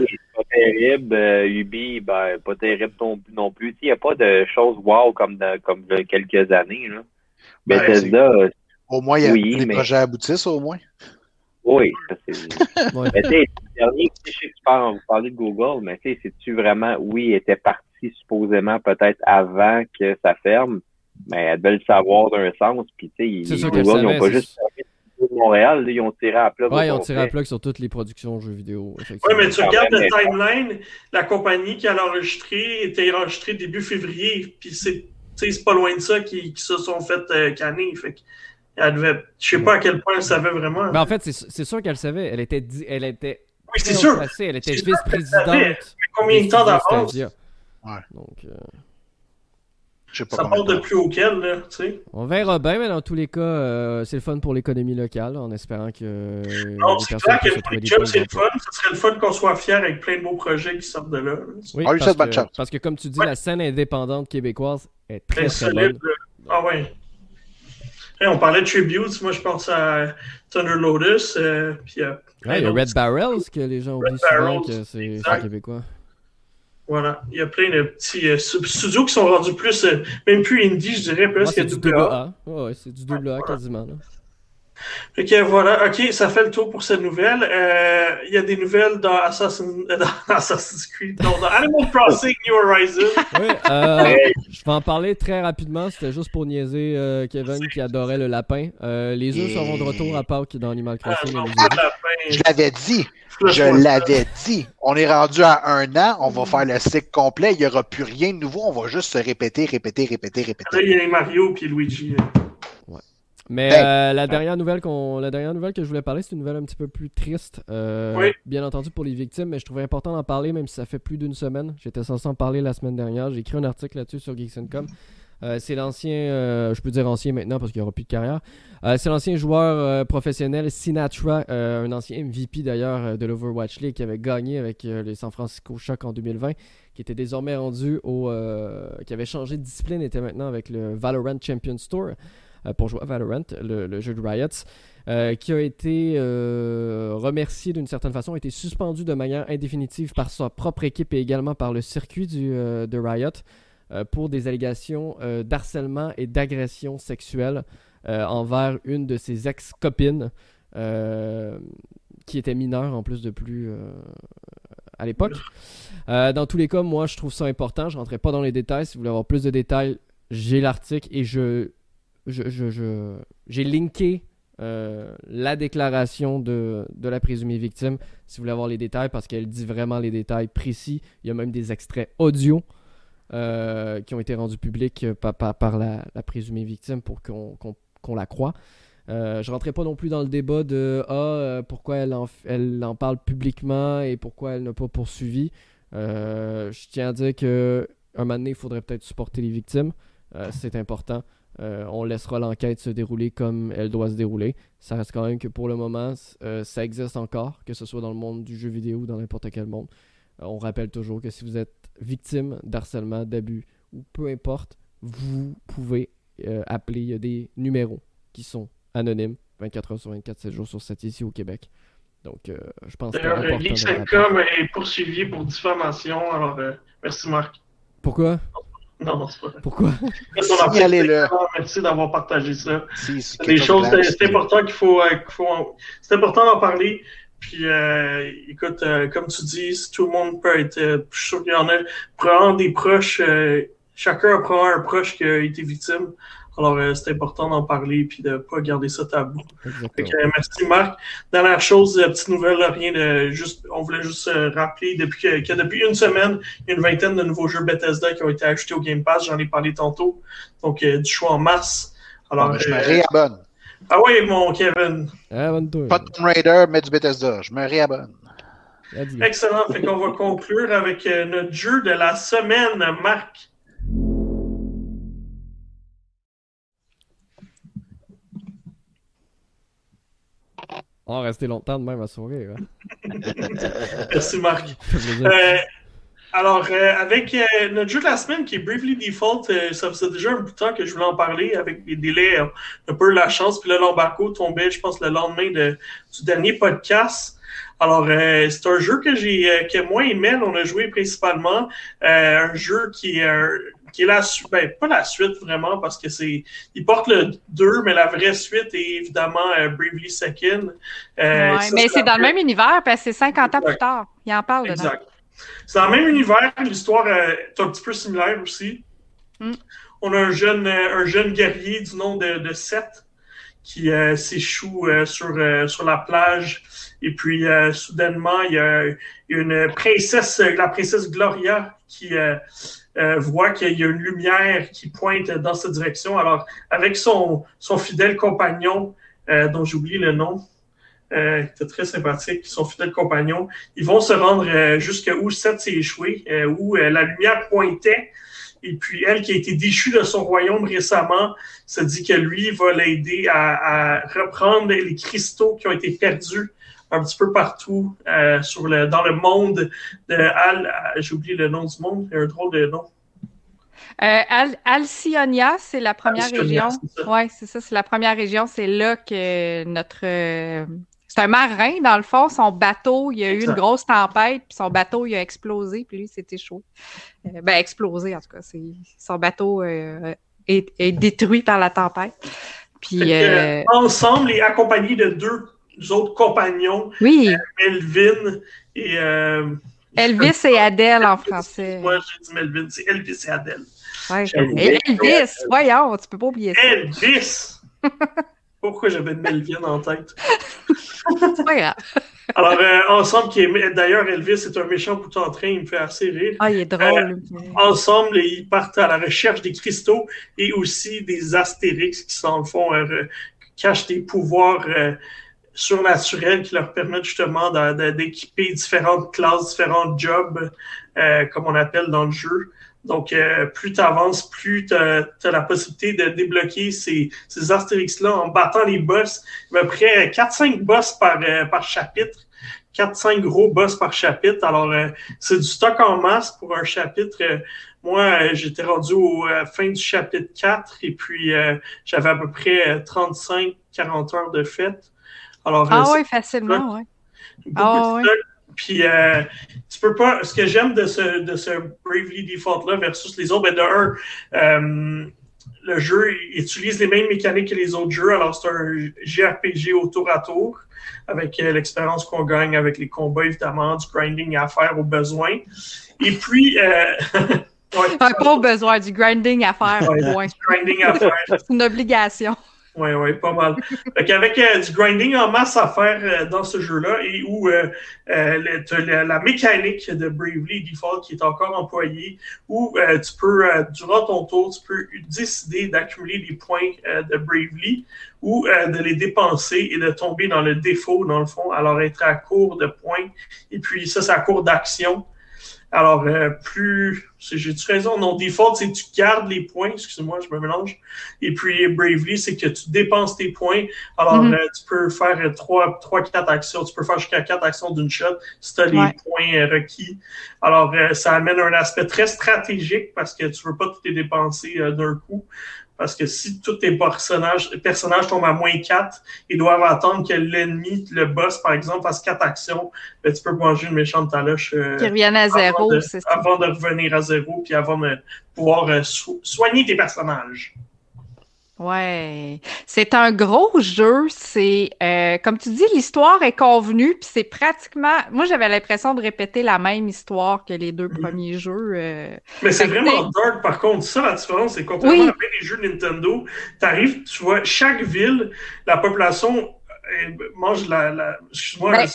Terrible. Euh, Ubi, ben, pas terrible non, non plus. Il n'y a pas de choses wow comme, dans, comme quelques années. Là. Ben, Bethesda. Au moins, il y a oui, des mais... projets aboutissent, au moins. Oui, c'est. ouais. Mais tu sais, dernier, je sais que tu parles, vous parlez de Google, mais tu sais, c'est-tu vraiment, oui, il était parti supposément peut-être avant que ça ferme, mais elle devait le savoir d'un sens. Puis, tu sais, ils n'ont pas juste de Montréal, ils ont tiré à plat. Ouais, ils ont tiré à plat sur toutes les productions jeux vidéo. Oui, mais tu regardes le timeline, la compagnie qui a enregistré était enregistrée début février, puis c'est pas loin de ça qui, se sont fait euh, canner. Fait elle devait, je sais pas à quel point elle savait vraiment. Mais en fait, c'est sûr qu'elle savait. Elle était, elle était oui, c'est sûr. Elle était vice-présidente. Combien de temps d'avance? Ouais. Donc, euh... Ça part de plus auquel, là, tu sais. On verra bien, mais dans tous les cas, euh, c'est le fun pour l'économie locale, en espérant que. Euh, non, c'est clair que c'est le fun. Ce serait le fun qu'on soit fiers avec plein de beaux projets qui sortent de là. Oui, parce, que, parce que, comme tu dis, la scène indépendante québécoise est très, très, solide. bonne. Ah ouais. on parlait de Tributes, moi je pense à Thunder Lotus. Euh, puis, ouais, il y a Red Barrels que les gens oublient souvent que c'est québécois. Voilà, il y a plein de petits euh, studios qui sont rendus plus, euh, même plus indie, je dirais, plus que double A. Ouais, c'est du double A quasiment. Là. Ok, voilà. Ok, ça fait le tour pour cette nouvelle. Euh, il y a des nouvelles dans, Assassin... dans Assassin's Creed, non, dans Animal Crossing New Horizons. Oui, euh, je vais en parler très rapidement. C'était juste pour niaiser euh, Kevin qui adorait le lapin. les œufs seront de retour à Pâques dans Animal ah, Crossing. je l'avais dit. Je l'avais dit. On est rendu à un an, on va faire le cycle complet, il n'y aura plus rien de nouveau, on va juste se répéter, répéter, répéter, répéter. Là, il y a Mario et Luigi. Mais ben, euh, la, dernière nouvelle qu'on, la dernière nouvelle que je voulais parler, c'est une nouvelle un petit peu plus triste. Euh, bien entendu pour les victimes, mais je trouvais important d'en parler, même si ça fait plus d'une semaine. J'étais censé en parler la semaine dernière. J'ai écrit un article là-dessus sur Geeks.com. Euh, c'est l'ancien, je peux dire ancien maintenant parce qu'il n'y aura plus de carrière. c'est l'ancien joueur professionnel Sinatra, un ancien MVP d'ailleurs de l'Overwatch League qui avait gagné avec les San Francisco Shock en 2020, qui était désormais rendu au. qui avait changé de discipline, était maintenant avec le Valorant Champions Tour. Euh, pour jouer à Valorant, le, jeu de Riot. Euh, qui a été euh, remercié d'une certaine façon, a été suspendu de manière indéfinitive par sa propre équipe et également par le circuit du, de Riot pour des allégations d'harcèlement et d'agression sexuelle envers une de ses ex-copines qui était mineure en plus de plus à l'époque. dans tous les cas, moi je trouve ça important. Je ne rentrerai pas dans les détails. Si vous voulez avoir plus de détails, j'ai l'article et je j'ai je, je, linké euh, la déclaration de, de, la présumée victime, si vous voulez avoir les détails, parce qu'elle dit vraiment les détails précis. Il y a même des extraits audio euh, qui ont été rendus publics euh, par, par, la, présumée victime pour qu'on la croie. je ne rentrerai pas non plus dans le débat de ah, pourquoi elle en, elle en parle publiquement et pourquoi elle n'a pas poursuivi. je tiens à dire qu'un moment donné, il faudrait peut-être supporter les victimes. C'est important. Euh, on laissera l'enquête se dérouler comme elle doit se dérouler. Ça reste quand même que pour le moment, euh, ça existe encore, que ce soit dans le monde du jeu vidéo ou dans n'importe quel monde. Euh, on rappelle toujours que si vous êtes victime d'harcèlement, d'abus ou peu importe, vous pouvez appeler. Il y a des numéros qui sont anonymes 24 heures sur 24, 7 jours sur 7 ici au Québec. Donc, je pense que. D'ailleurs, est poursuivi pour diffamation. Alors, merci Marc. Pourquoi? Non, non, c'est pas Pourquoi? Merci d'avoir partagé ça. c'est des choses, c'est important qu'il faut, euh, faut c'est important d'en parler. Puis, euh, écoute, euh, comme tu dis, tout le monde peut être, je suis sûr qu'il y en a, probablement des proches, chacun probablement un proche qui a été victime. Alors, euh, c'est important d'en parler puis de ne pas garder ça tabou. Euh, merci, Marc. Dernière chose, euh, petite nouvelle, rien de juste, on voulait juste rappeler depuis que, depuis une semaine, il y a une vingtaine de nouveaux jeux Bethesda qui ont été ajoutés au Game Pass. J'en ai parlé tantôt. Donc, du choix en masse. Alors, ah, je me réabonne. Ah oui, mon Kevin. Pas de Tomb Raider, mais du Bethesda. Je me réabonne. Excellent. Fait qu'on va conclure avec notre jeu de la semaine, Marc. On va rester longtemps de même à sourire. Hein. Merci Marc. Euh, alors, euh, avec euh, notre jeu de la semaine qui est Bravely Default, ça faisait déjà un bout de temps que je voulais en parler avec des délais, un peu la chance. Puis là, l'embargo tombait, je pense, le lendemain de, du dernier podcast. Alors, c'est un jeu que j'ai que moi et Mel, on a joué principalement. un jeu qui est qui est la suite, ben, pas la suite vraiment, parce que c'est, il porte le 2, mais la vraie suite est évidemment euh, Bravely Second. Euh, mais c'est dans le même univers, parce que c'est 50 ans plus tard. Il en parle exact. C'est dans le même univers, l'histoire euh, est un petit peu similaire aussi. Hmm. On a un jeune, un jeune guerrier du nom de, de Seth qui s'échoue sur, sur la plage. Et puis, soudainement, il y, a, une princesse, la princesse Gloria, qui euh, voit qu'il y a une lumière qui pointe dans cette direction. Alors, avec son, son fidèle compagnon, euh, dont j'oublie le nom, euh, était très sympathique, son fidèle compagnon, ils vont se rendre euh, jusqu'à où Seth s'est échoué, où la lumière pointait. Et puis, elle, qui a été déchue de son royaume récemment, se dit que lui va l'aider à, reprendre les cristaux qui ont été perdus un petit peu partout euh, sur le, dans le monde de Al. Euh, j'ai oublié le nom du monde, il un drôle de nom. Euh, Al Alcyonia, c'est la première région. Oui, c'est ça, c'est la première région. C'est là que notre c'est un marin, dans le fond. Son bateau, il y a eu une grosse tempête, puis son bateau, il a explosé, puis lui, c'était chaud. Euh, ben, explosé, en tout cas. Son bateau euh, est, détruit par la tempête. Puis, euh, ensemble et accompagné de deux autres compagnons, oui. Melvin et. Elvis et Adèle en français. Moi, j'ai dit Melvin, c'est Elvis et Adèle. Elvis, voyons, tu peux pas oublier ça. Elvis! Pourquoi j'avais Melvin en tête? c'est pas grave. Alors, euh, ensemble, qui est d'ailleurs, Elvis est un méchant bout en train, il me fait assez rire. Ah, il est drôle. Euh, ensemble, ils partent à la recherche des cristaux et aussi des astérix qui, s'en font, euh, cachent des pouvoirs surnaturels qui leur permettent justement d'équiper différentes classes, différents jobs, comme on appelle dans le jeu. Donc, euh, plus tu avances, plus tu as, la possibilité de débloquer ces, ces Astérix-là en battant les boss. Il y a à peu près 4-5 boss par, euh, par chapitre. 4-5 gros boss par chapitre. Alors, euh, c'est du stock en masse pour un chapitre. moi, j'étais rendu au fin du chapitre 4 et puis j'avais à peu près 35-40 heures de fête. Alors, ah oui, facilement, oui. Ah, ouais. Puis euh, tu peux pas. Ce que j'aime de ce, de ce Bravely Default-là versus les autres, ben de un, euh, le jeu utilise les mêmes mécaniques que les autres jeux. Alors, c'est un JRPG au tour à tour, avec euh, l'expérience qu'on gagne avec les combats, évidemment, du grinding à faire au besoin. Et puis. Euh, ouais, pas au besoin, du grinding à faire. Ouais, grinding à faire. c'est une obligation. Oui, oui, pas mal. Avec euh, du grinding en masse à faire euh, dans ce jeu-là et où euh, la, mécanique de Bravely Default qui est encore employée, où tu peux, durant ton tour, tu peux décider d'accumuler des points de Bravely ou de les dépenser et de tomber dans le défaut, dans le fond, alors être à court de points. Et puis ça, c'est à court d'action. Alors, euh, plus. J'ai-tu raison? Non, default, c'est que tu gardes les points. Excuse-moi, je me mélange. Et puis, Bravely, c'est que tu dépenses tes points. Alors, mm-hmm. euh, tu peux faire trois, trois, quatre actions. Tu peux faire jusqu'à quatre actions d'une shot si tu as les points euh, requis. Alors, ça amène un aspect très stratégique parce que tu veux pas tout les dépenser d'un coup. Parce que si tous tes personnages, personnages tombent à moins 4 ils doivent attendre que l'ennemi, le boss, par exemple, fasse 4 actions, ben, tu peux manger une méchante taloche. Euh, qui revienne à zéro, c'est ça. Avant de revenir à zéro, puis avant de pouvoir euh, soigner tes personnages. Ouais, c'est un gros jeu. C'est euh, comme tu dis, l'histoire est convenue, puis c'est pratiquement. Moi, j'avais l'impression de répéter la même histoire que les deux mm. premiers jeux. Euh. Mais c'est vraiment dark. Par contre, ça la différence, c'est contrairement oui. les jeux Nintendo, t'arrives, tu vois, chaque ville, la population euh, mange la. la excuse-moi, ben,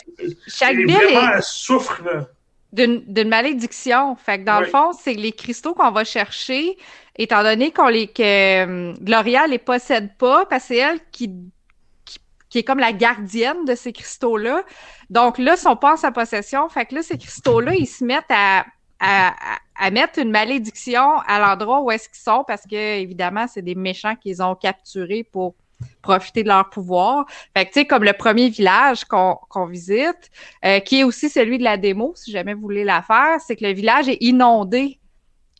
chaque ville est... souffre. D'une malédiction. Fait que dans le fond, c'est les cristaux qu'on va chercher étant donné qu'on les que euh, Gloria les possède pas, parce que c'est elle qui, qui, est comme la gardienne de ces cristaux-là. Donc là, ils sont pas en sa possession. Fait que là, ces cristaux-là, ils se mettent à, à, à mettre une malédiction à l'endroit où est-ce qu'ils sont, parce que évidemment, c'est des méchants qu'ils ont capturés pour profiter de leur pouvoir. Fait que, tu sais, comme le premier village qu'on visite, euh, qui est aussi celui de la démo, si jamais vous voulez la faire, c'est que le village est inondé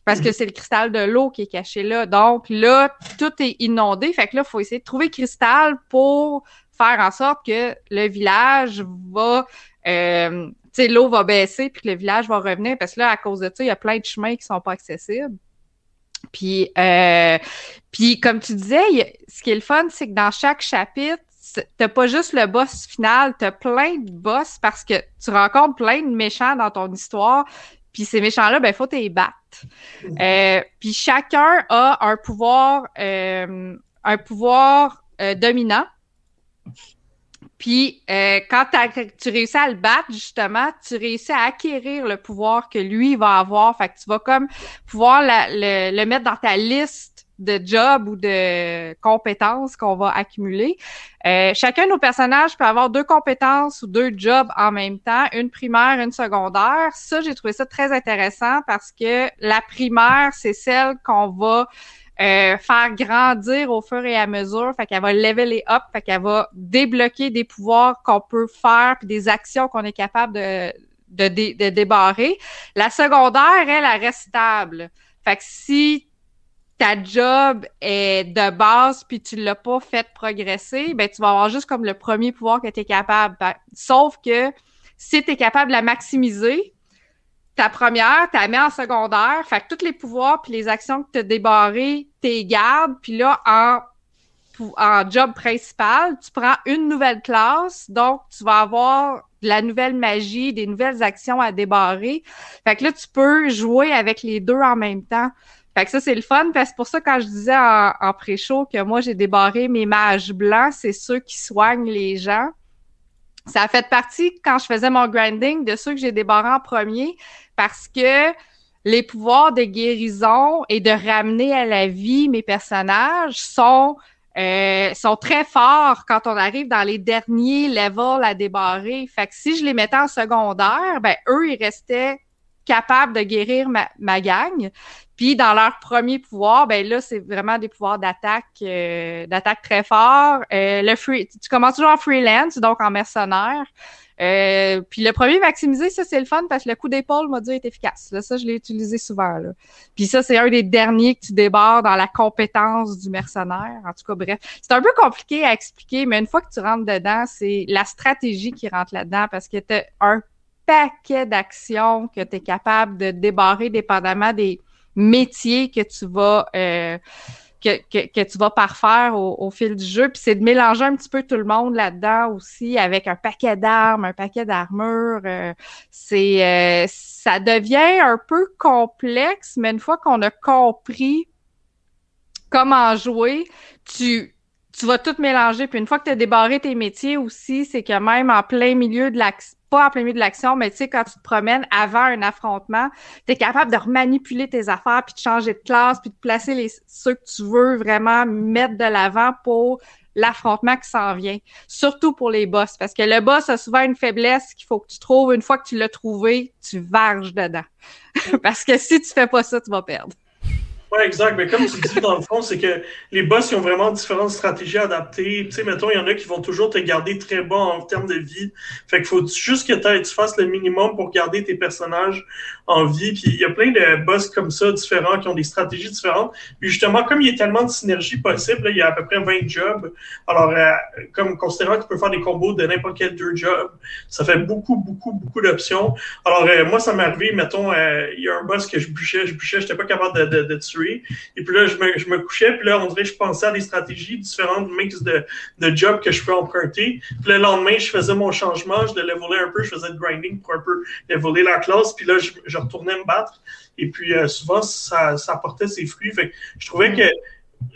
parce que c'est le cristal de l'eau qui est caché là. Donc là, tout est inondé. Fait que là, il faut essayer de trouver le cristal pour faire en sorte que le village va... Euh, l'eau va baisser puis que le village va revenir. Parce que là, à cause de ça, il y a plein de chemins qui sont pas accessibles. Puis, euh, puis comme tu disais, ce qui est le fun, c'est que dans chaque chapitre, t'as pas juste le boss final, t'as plein de boss parce que tu rencontres plein de méchants dans ton histoire. Puis ces méchants-là, ben, faut les battre. Euh, puis chacun a un pouvoir, euh, un pouvoir euh, dominant. Puis quand tu réussis à le battre, justement, tu réussis à acquérir le pouvoir que lui va avoir. Fait que tu vas comme pouvoir le mettre dans ta liste de job ou de compétences qu'on va accumuler. Euh, chacun de nos personnages peut avoir deux compétences ou deux jobs en même temps, une primaire, une secondaire. Ça, j'ai trouvé ça très intéressant parce que la primaire, c'est celle qu'on va euh, faire grandir au fur et à mesure, fait qu'elle va leveler up, fait qu'elle va débloquer des pouvoirs qu'on peut faire puis des actions qu'on est capable de, de, de débarrer. La secondaire, elle, elle reste stable. Fait que si ta job est de base puis tu l'as pas fait progresser, ben tu vas avoir juste comme le premier pouvoir que tu es capable. Ben, sauf que si tu es capable de la maximiser, ta première, tu la mets en secondaire, fait que tous les pouvoirs puis les actions que tu as débarrées, tu gardes, puis là en en job principal, tu prends une nouvelle classe, donc tu vas avoir de la nouvelle magie, des nouvelles actions à débarrer. Fait que là, tu peux jouer avec les deux en même temps. Fait que ça, c'est le fun, parce que pour ça, quand je disais en, pré-show que moi, j'ai débarré mes mages blancs, c'est ceux qui soignent les gens. Ça a fait partie, quand je faisais mon grinding, de ceux que j'ai débarré en premier, parce que les pouvoirs de guérison et de ramener à la vie mes personnages sont euh, sont très forts quand on arrive dans les derniers levels à débarrer. Fait que si je les mettais en secondaire, ben eux, ils restaient capables de guérir ma, ma gang. Puis dans leur premier pouvoir, ben là, c'est vraiment des pouvoirs d'attaque, euh, d'attaque très forts. Euh, le free, tu commences toujours en freelance, donc en mercenaire. Euh, puis le premier maximisé, ça c'est le fun parce que le coup d'épaule m'a dit est efficace. Là, ça, je l'ai utilisé souvent. Puis ça, c'est un des derniers que tu débarres dans la compétence du mercenaire. En tout cas, bref. C'est un peu compliqué à expliquer, mais une fois que tu rentres dedans, c'est la stratégie qui rentre là-dedans parce que tu as un paquet d'actions que tu es capable de débarrer dépendamment des métiers que tu vas euh, que, tu vas parfaire au, fil du jeu. Puis c'est de mélanger un petit peu tout le monde là-dedans aussi, avec un paquet d'armes, un paquet d'armures. Euh, c'est euh, ça devient un peu complexe, mais une fois qu'on a compris comment jouer, tu tu vas tout mélanger. Puis une fois que tu as débarré tes métiers aussi, c'est que même en plein milieu de l'action, pas en plein milieu de l'action, mais tu sais, quand tu te promènes avant un affrontement, tu es capable de remanipuler tes affaires, puis de changer de classe, puis de placer les, ceux que tu veux vraiment mettre de l'avant pour l'affrontement qui s'en vient. Surtout pour les boss, parce que le boss a souvent une faiblesse qu'il faut que tu trouves. Une fois que tu l'as trouvé, tu varges dedans. parce que si tu fais pas ça, tu vas perdre. Oui, exact. Mais comme tu dis, dans le fond, c'est que les boss, ils ont vraiment différentes stratégies adaptées. Tu sais, mettons, il y en a qui vont toujours te garder très bas en termes de vie. Fait qu'il faut juste que tu fasses le minimum pour garder tes personnages en vie. Puis il y a plein de boss comme ça, différents, qui ont des stratégies différentes. Puis justement, comme il y a tellement de synergie possible, il y a à peu près 20 jobs. Alors, euh, comme considérant que tu peux faire des combos de n'importe quel deux jobs, ça fait beaucoup, beaucoup, beaucoup d'options. Alors, euh, moi, ça m'est arrivé, mettons, euh, il y a un boss que je bûchais, je bûchais, j'étais pas capable de, de, de tuer et puis là, je me, je me, couchais, puis là, on dirait que je pensais à des stratégies, différentes mix de, de jobs que je peux emprunter. Puis le lendemain, je faisais mon changement, je le levelais un peu, je faisais du grinding pour un peu leveler la classe, puis là, je, je retournais me battre. Et puis euh, souvent, ça, ça apportait ses fruits. Fait que je trouvais que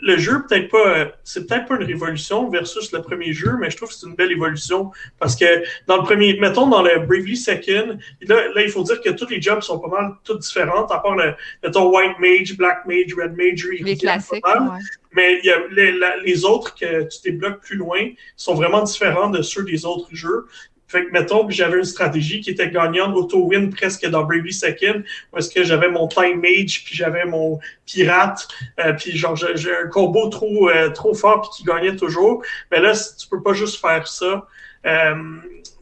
le jeu, peut-être pas, c'est peut-être pas une révolution versus le premier jeu, mais je trouve que c'est une belle évolution parce que dans le premier, mettons dans le Bravely Second, là, là, il faut dire que tous les jobs sont pas mal toutes différentes, à part le, mettons White Mage, Black Mage, Red Mage, les classiques, mais il y a les, les, autres que tu débloques plus loin sont vraiment différents de ceux des autres jeux. Fait que, mettons que j'avais une stratégie qui était gagnante, auto-win presque dans Bravely Second, où est-ce que j'avais mon Time Mage, puis j'avais mon Pirate, euh, puis genre, j'ai un combo trop, euh, trop fort, puis qui gagnait toujours. Mais là, tu peux pas juste faire ça. Euh,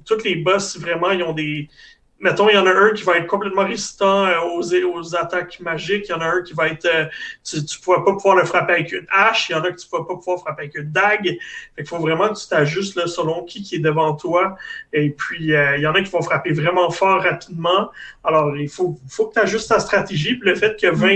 toutes les boss, vraiment, ils ont des, mettons, il y en a un qui va être complètement résistant euh, aux, aux attaques magiques. Il y en a un qui va être. Euh, tu ne pourras pas pouvoir le frapper avec une hache. Il y en a que tu ne pourras pas pouvoir frapper avec une dague. il faut vraiment que tu t'ajustes selon qui, qui est devant toi. Et puis, euh, il y en a qui vont frapper vraiment fort rapidement. Alors, il faut, faut que tu ajustes ta stratégie. Puis le fait qu'il y a 20,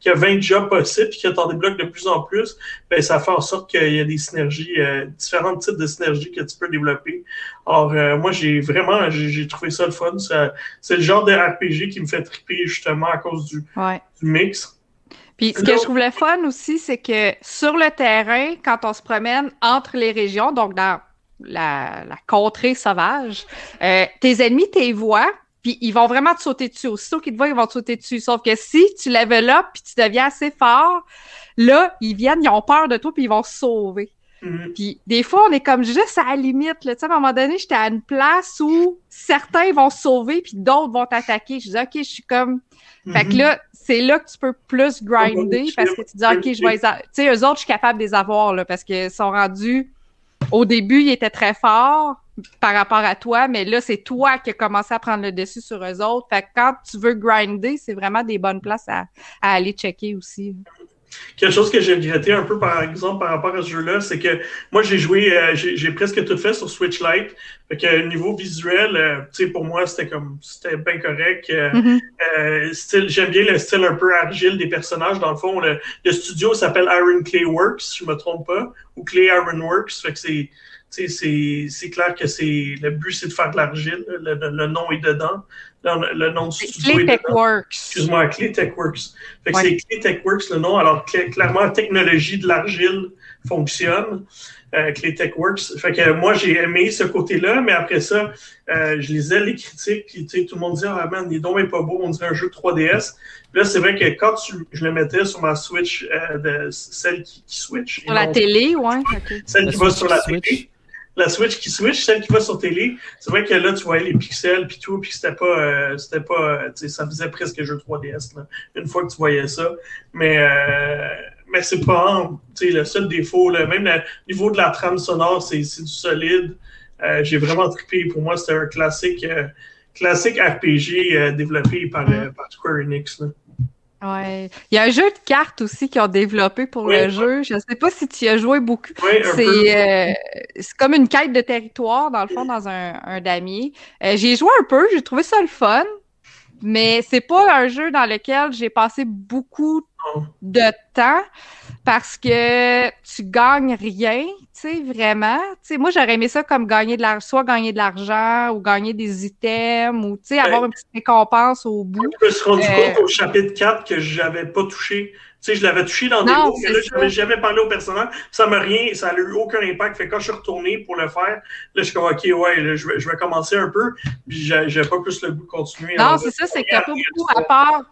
qu'il y a 20 jobs possibles et que tu en débloques de plus en plus, ben, ça fait en sorte qu'il y a des synergies, différents types de synergies que tu peux développer. Alors, moi, j'ai vraiment j'ai trouvé ça le fun. C'est le genre de RPG qui me fait triper justement à cause du, mix. Puis ce que je trouve le fun aussi, c'est que sur le terrain, quand on se promène entre les régions, donc dans la, contrée sauvage, euh, tes ennemis, tes voix, puis ils vont vraiment te sauter dessus. Aussitôt qu'ils te voient, ils vont te sauter dessus. Sauf que si tu level puis tu deviens assez fort, là, ils viennent, ils ont peur de toi, puis ils vont se sauver. Mm-hmm. Puis des fois, on est comme juste à la limite. Là. à un moment donné, j'étais à une place où certains vont se sauver, puis d'autres vont t'attaquer. Je dis, OK, je suis comme... Fait que mm-hmm. là, c'est là que tu peux plus grinder parce que tu dis, OK, je vais... Tu sais, eux autres, je suis capable de les avoir là, parce qu'ils sont rendus... Au début, ils étaient très forts par rapport à toi, mais là, c'est toi qui as commencé à prendre le dessus sur eux autres. Fait que quand tu veux grinder, c'est vraiment des bonnes places à, à aller checker aussi. Quelque chose que j'ai regretté un peu, par exemple, par rapport à ce jeu-là, c'est que moi, j'ai joué, euh, j'ai presque tout fait sur Switch Lite. Fait que niveau visuel, euh, tu sais, pour moi, c'était comme, c'était bien correct. Euh, mm-hmm. j'aime bien le style un peu argile des personnages. Dans le fond, le, studio s'appelle Iron Clay Works, si je me trompe pas, ou Clay Iron Works. Fait que c'est, c'est clair que c'est le but, c'est de faire de l'argile. Le, nom est dedans. Le, nom du studio est dedans. Excuse-moi, Clay Techworks. Fait que c'est Clay Techworks le nom. Alors, clairement, la technologie de l'argile fonctionne. Euh, Clay Techworks. Fait que moi, j'ai aimé ce côté-là, mais après ça, euh, je lisais les critiques, puis tout le monde disait Ah man, il est donc pas beau, on dirait un jeu 3DS. là, c'est vrai que quand je le mettais sur ma Switch, euh, de, celle qui, switch. Sur la télé, ouais. Celle qui va sur la télé la Switch qui switch, celle qui va sur télé, c'est vrai que là, tu voyais les pixels puis tout, puis c'était pas, euh, c'était pas, euh, tu sais, ça faisait presque jeu 3DS, là, une fois que tu voyais ça. Mais, euh, mais c'est pas, tu sais, le seul défaut, là, même le niveau de la trame sonore, c'est, du solide. Euh, j'ai vraiment trippé. Pour moi, c'était un classique, classique RPG développé par, par Square Enix, là. Ouais. Il y a un jeu de cartes aussi qu'ils ont développé pour le jeu. Je ne sais pas si tu y as joué beaucoup. Euh, c'est comme une quête de territoire, dans le fond, dans un, un damier. Euh, j'ai joué un peu, j'ai trouvé ça le fun, mais c'est pas un jeu dans lequel j'ai passé beaucoup de temps parce que tu gagnes rien, sais, vraiment. Moi, j'aurais aimé ça comme gagner de l'argent, soit gagner de l'argent ou gagner des items ou, sais, avoir une petite récompense au bout. Je me suis rendu compte euh, au chapitre 4 que j'avais pas touché. Sais, je l'avais touché dans des mots, mais là, j'avais jamais parlé au personnage. Ça m'a rien, ça n'a eu aucun impact. Fait que quand je suis retourné pour le faire, là, je suis comme, OK, ouais, je, vais, je vais commencer un peu, puis j'ai pas plus le goût de continuer. Non, c'est ça, c'est que t'as pas beaucoup à part,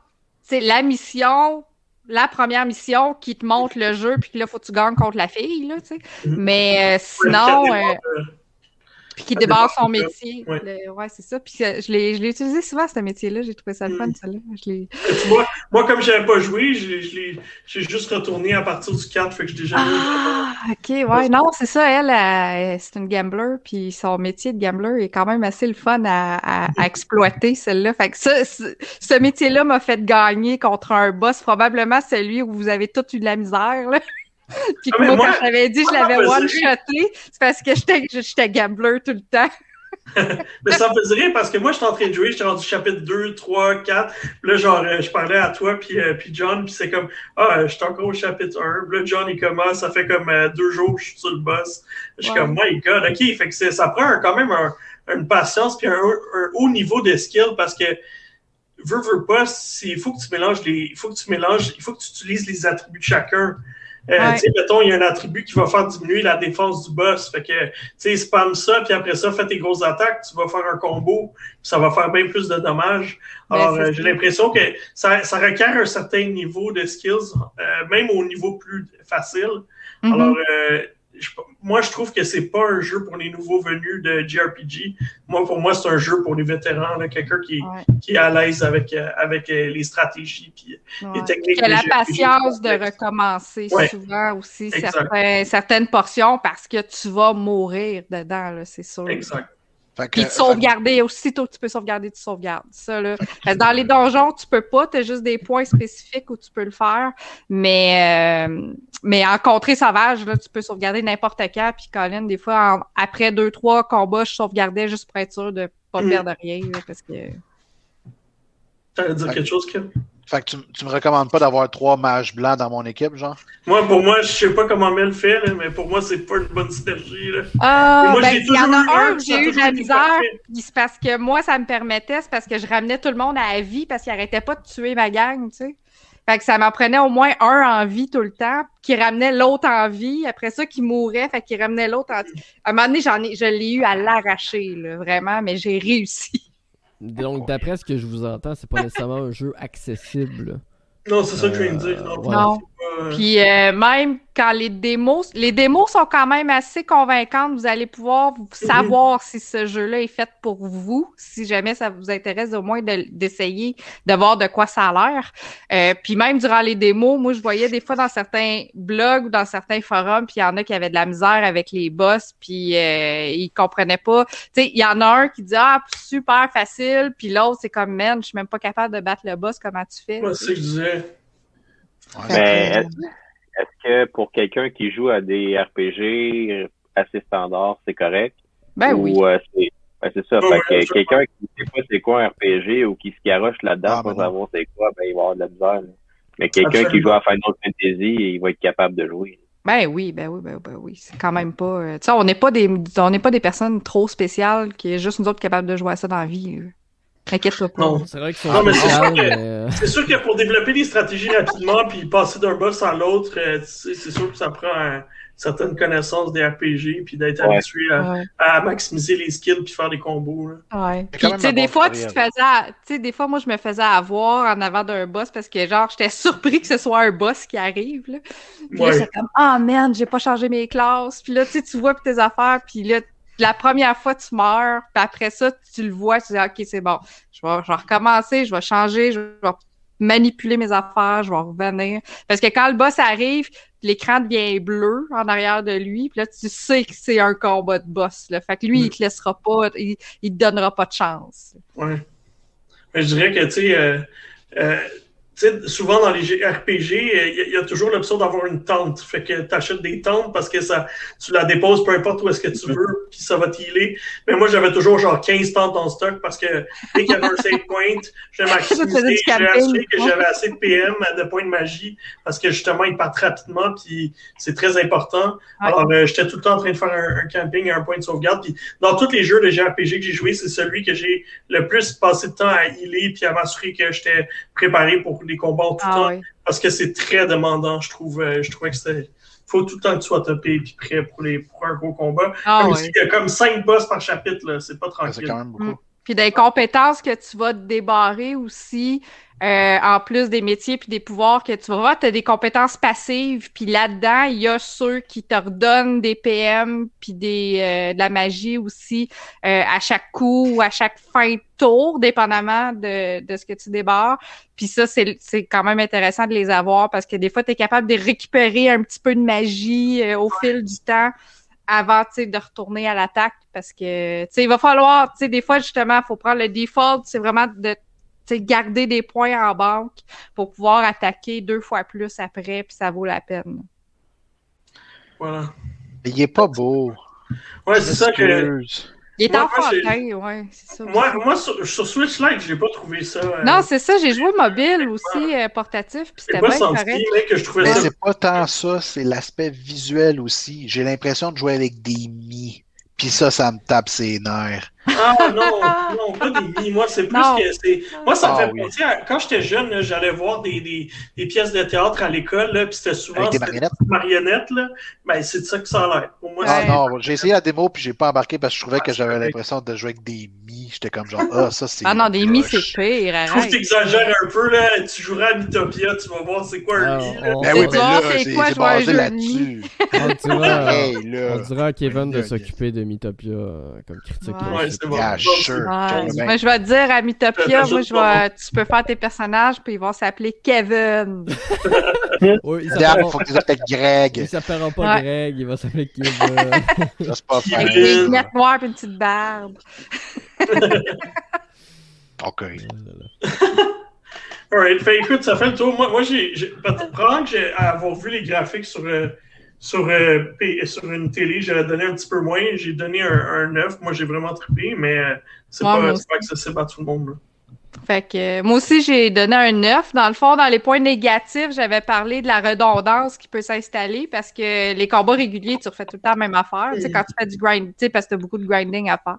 c'est la mission, la première mission qui te montre le jeu, puis là, faut que tu gagnes contre la fille, là, tu sais. Mm-hmm. Mais euh, sinon. Euh, puis qui débarque son métier. Ouais, c'est ça. Puis euh, je l'ai utilisé souvent, ce métier-là. J'ai trouvé ça le fun, mm. là moi, moi, comme je n'avais pas joué, j'ai juste retourné à partir du 4, fait que j'ai déjà Ah, ok, ouais. Non, c'est ça. Elle, c'est une gambler, puis son métier de gambler est quand même assez le fun à, mm. exploiter, celle-là. Fait que ça, ce métier-là m'a fait gagner contre un boss, probablement celui où vous avez tout eu de la misère, là. Puis ah, moi, quand je l'avais dit, je l'avais one-shoté, c'est parce que j'étais gambler tout le temps. mais ça me faisait rire parce que moi, j'étais en train de jouer, j'étais rendu chapitre 2, 3, 4. Puis là, genre, euh, je parlais à toi, puis, euh, puis John, puis c'est comme, ah, je j'étais encore au chapitre 1. Puis là, John, il commence, ça fait comme euh, deux jours que je suis sur le boss. Je suis comme, my God, OK. Fait que ça prend quand même une patience, puis un, haut niveau de skill parce que, veux, veux pas, il faut que tu mélanges les, il faut que tu mélanges, il faut que tu utilises les attributs de chacun. Euh, tu sais, mettons, il y a un attribut qui va faire diminuer la défense du boss. Fait que, tu sais, spam ça, puis après ça, fais tes grosses attaques, tu vas faire un combo, puis ça va faire bien plus de dommages. Ben, Alors, euh, j'ai l'impression que ça, ça, requiert un certain niveau de skills, euh, même au niveau plus facile. Mm-hmm. Alors, moi, je trouve que c'est pas un jeu pour les nouveaux venus de JRPG. Moi, pour moi, c'est un jeu pour les vétérans, quelqu'un qui, qui est à l'aise avec, euh, avec euh, les stratégies puis les techniques. Qui a la patience de recommencer souvent aussi certaines portions parce que tu vas mourir dedans, c'est sûr. Exact. Puis de sauvegarder, aussitôt que tu peux sauvegarder, tu sauvegardes. Ça, là. Dans les donjons, tu peux pas, tu as juste des points spécifiques où tu peux le faire. Mais, euh, mais en contrée sauvage, là, tu peux sauvegarder n'importe quand. Puis Colin, des fois, après deux, trois combats, je sauvegardais juste pour être sûr de pas mm. perdre rien. parce que. Dire quelque chose, Kim? Fait que tu, tu me recommandes pas d'avoir trois mages blancs dans mon équipe, genre? Moi, pour moi, je sais pas comment Mel fait, là, mais pour moi, c'est pas une bonne synergie. Là. Ah, ben, il y en a un où j'ai eu de la misère, c'est parce que moi, ça me permettait, c'est parce que je ramenais tout le monde à la vie parce qu'il arrêtait pas de tuer ma gang, tu sais. Fait que ça m'en prenait au moins un en vie tout le temps, qui ramenait l'autre en vie. Après ça, qui mourait, fait qu'il ramenait l'autre en vie. À un moment donné, j'en ai, je l'ai eu à l'arracher, là, vraiment, mais j'ai réussi. Donc, d'après ce que je vous entends, c'est pas nécessairement un jeu accessible. Non, c'est ça que je viens de dire. Non. Puis euh, même quand les démos, les démos sont quand même assez convaincantes, vous allez pouvoir savoir si ce jeu-là est fait pour vous, si jamais ça vous intéresse au moins d'essayer de, voir de quoi ça a l'air. Euh, puis même durant les démos, moi je voyais des fois dans certains blogs ou dans certains forums, puis il y en a qui avaient de la misère avec les boss, puis euh, ils comprenaient pas. Tu sais, il y en a un qui dit ah super facile, puis l'autre c'est comme man, je suis même pas capable de battre le boss, comment tu fais? Moi, c'est que je disais. Mais est-ce que pour quelqu'un qui joue à des RPG assez standards, c'est correct? Ben oui. Euh, c'est ça. quelqu'un qui ne sait pas c'est quoi un RPG ou qui se garoche là-dedans ah, pour ben savoir c'est quoi, ben il va avoir de la misère. Mais quelqu'un qui joue à Final Fantasy, il va être capable de jouer. Ben oui, ben oui, ben, ben oui. C'est quand même pas. Euh, tu sais, on n'est pas des on n'est pas des personnes trop spéciales qui est juste nous autres capables de jouer à ça dans la vie. T'inquiète pas. Non, c'est vrai que c'est sûr, que pour développer des stratégies rapidement puis passer d'un boss à l'autre, euh, c'est sûr que ça prend un, certaines connaissances des RPG, puis d'être habitué à, maximiser les skills puis faire des combos. Ouais. Puis, tu sais, des fois, tu te faisais, tu sais, des fois, moi, je me faisais avoir en avant d'un boss parce que, genre, j'étais surpris que ce soit un boss qui arrive, là. Puis là, c'est comme, ah, oh, merde, j'ai pas changé mes classes. Puis là, tu sais, tu vois tes affaires, puis là, la première fois, tu meurs, puis après ça, tu le vois, tu dis, OK, c'est bon, je vais, je vais recommencer, je vais changer, je vais manipuler mes affaires, je vais revenir. Parce que quand le boss arrive, l'écran devient bleu en arrière de lui, puis là, tu sais que c'est un combat de boss. Là. Fait que lui, il te laissera pas, il, il te donnera pas de chance. Ouais. je dirais que, tu sais, euh, euh, souvent dans les RPG, il y, a toujours l'option d'avoir une tente. Fait que tu achètes des tentes parce que ça, tu la déposes peu importe où est-ce que tu veux, puis ça va t'healer. Mais moi, j'avais toujours genre 15 tentes en stock parce que dès qu'il y avait un save point, je. J'ai assuré que j'avais assez de PM, de points de magie, parce que justement, ils partent rapidement, puis c'est très important. Alors, euh, j'étais tout le temps en train de faire un, camping et un point de sauvegarde. Puis dans tous les jeux de JRPG que j'ai joué, c'est celui que j'ai le plus passé de temps à healer, puis à m'assurer que j'étais préparé pour les combats tout le ah temps. Parce que c'est très demandant, je trouve. Euh, je trouvais que c'était. faut tout le temps que tu sois topé et prêt pour, les, pour un gros combat. Ah comme il y a comme cinq boss par chapitre, c'est pas tranquille. C'est quand même beaucoup. Mm. Puis des compétences que tu vas te débarrer aussi, euh, en plus des métiers puis des pouvoirs que tu vas voir, tu as des compétences passives, puis là-dedans, il y a ceux qui te redonnent des PM puis des euh, de la magie aussi euh, à chaque coup ou à chaque fin de tour, dépendamment de, de ce que tu débarres. Puis ça, c'est, c'est quand même intéressant de les avoir parce que des fois, tu es capable de récupérer un petit peu de magie au fil du temps avant de retourner à l'attaque parce que il va falloir, des fois justement, il faut prendre le default, c'est vraiment de garder des points en banque pour pouvoir attaquer deux fois plus après, puis ça vaut la peine. Voilà. Il est pas beau. Ouais, c'est ça que. Il est enfantin, ouais, c'est ça. Moi, moi sur, Switch Lite, j'ai pas trouvé ça. Euh, non, c'est ça, j'ai joué mobile aussi, euh, portatif, puis c'était bien correct. Que je trouvais Mais c'est pas tant ça, c'est l'aspect visuel aussi. J'ai l'impression de jouer avec des mi. Puis ça, ça me tape ses nerfs. Ah non, non, pas des mi. Moi, c'est plus que c'est. Moi, ça me ah fait penser quand j'étais jeune, j'allais voir des, des, des, pièces de théâtre à l'école, puis c'était souvent des marionnettes? marionnettes là. Ben, c'est de ça que ça a l'air. Moi, ah non, j'ai essayé la démo, puis j'ai pas embarqué parce que je trouvais que j'avais l'impression de jouer avec des mi. J'étais comme genre, ah, ça c'est. Ah non, des mi, c'est pire. Je trouve que t'exagères un peu, là. Tu joueras à Mythopia, tu vas voir c'est quoi un mi. Ben oui, mais là, c'est basé là-dessus. On dira à Kevin de s'occuper de Mythopia euh, comme critique. Ouais, c'est bon moi, je vais te dire, à Mythopia, moi, je vais, tu peux faire tes personnages, puis ils vont s'appeler Kevin. oui, il faut qu'ils s'appellent Greg. Il s'appellera pas Greg, il va s'appeler Kevin. c'est pas Avec des lunettes noires et une petite barbe. ok. Alright, fait écoute, ça fait le tour. Moi, moi j'ai, probablement que j'ai avoir vu les graphiques sur, euh, sur, euh, sur une télé, j'aurais donné un petit peu moins. J'ai donné un, un 9. Moi, j'ai vraiment trippé, mais euh, c'est pas, pas accessible à tout le monde. Là. Fait que moi aussi, j'ai donné un 9. Dans le fond, dans les points négatifs, j'avais parlé de la redondance qui peut s'installer parce que les combats réguliers, tu refais tout le temps la même affaire. Tu sais, quand tu fais du grind, tu sais, parce que tu as beaucoup de grinding à faire.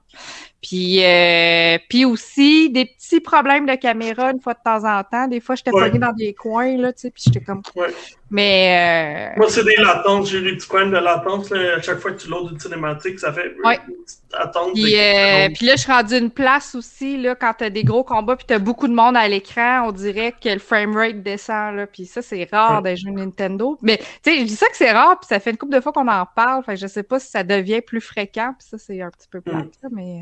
Puis, euh, puis aussi, des petits problèmes de caméra une fois de temps en temps. Des fois, j'étais ouais. dans des coins, là, tu sais, puis j'étais comme... Ouais. Mais... Euh... Moi, c'est des latences. J'ai des petits problèmes de latence. Là. À chaque fois que tu loads une cinématique, ça fait ouais. une petite attente. Puis, euh, puis là, je suis rendu une place aussi, là, quand tu as des gros combats puis tu as beaucoup de monde à l'écran, on dirait que le framerate descend, là. Puis ça, c'est rare ouais. des jeux Nintendo. Mais, tu sais, je dis ça que c'est rare, puis ça fait une couple de fois qu'on en parle. Fait que je sais pas si ça devient plus fréquent, puis ça, c'est un petit peu plate, mm. mais...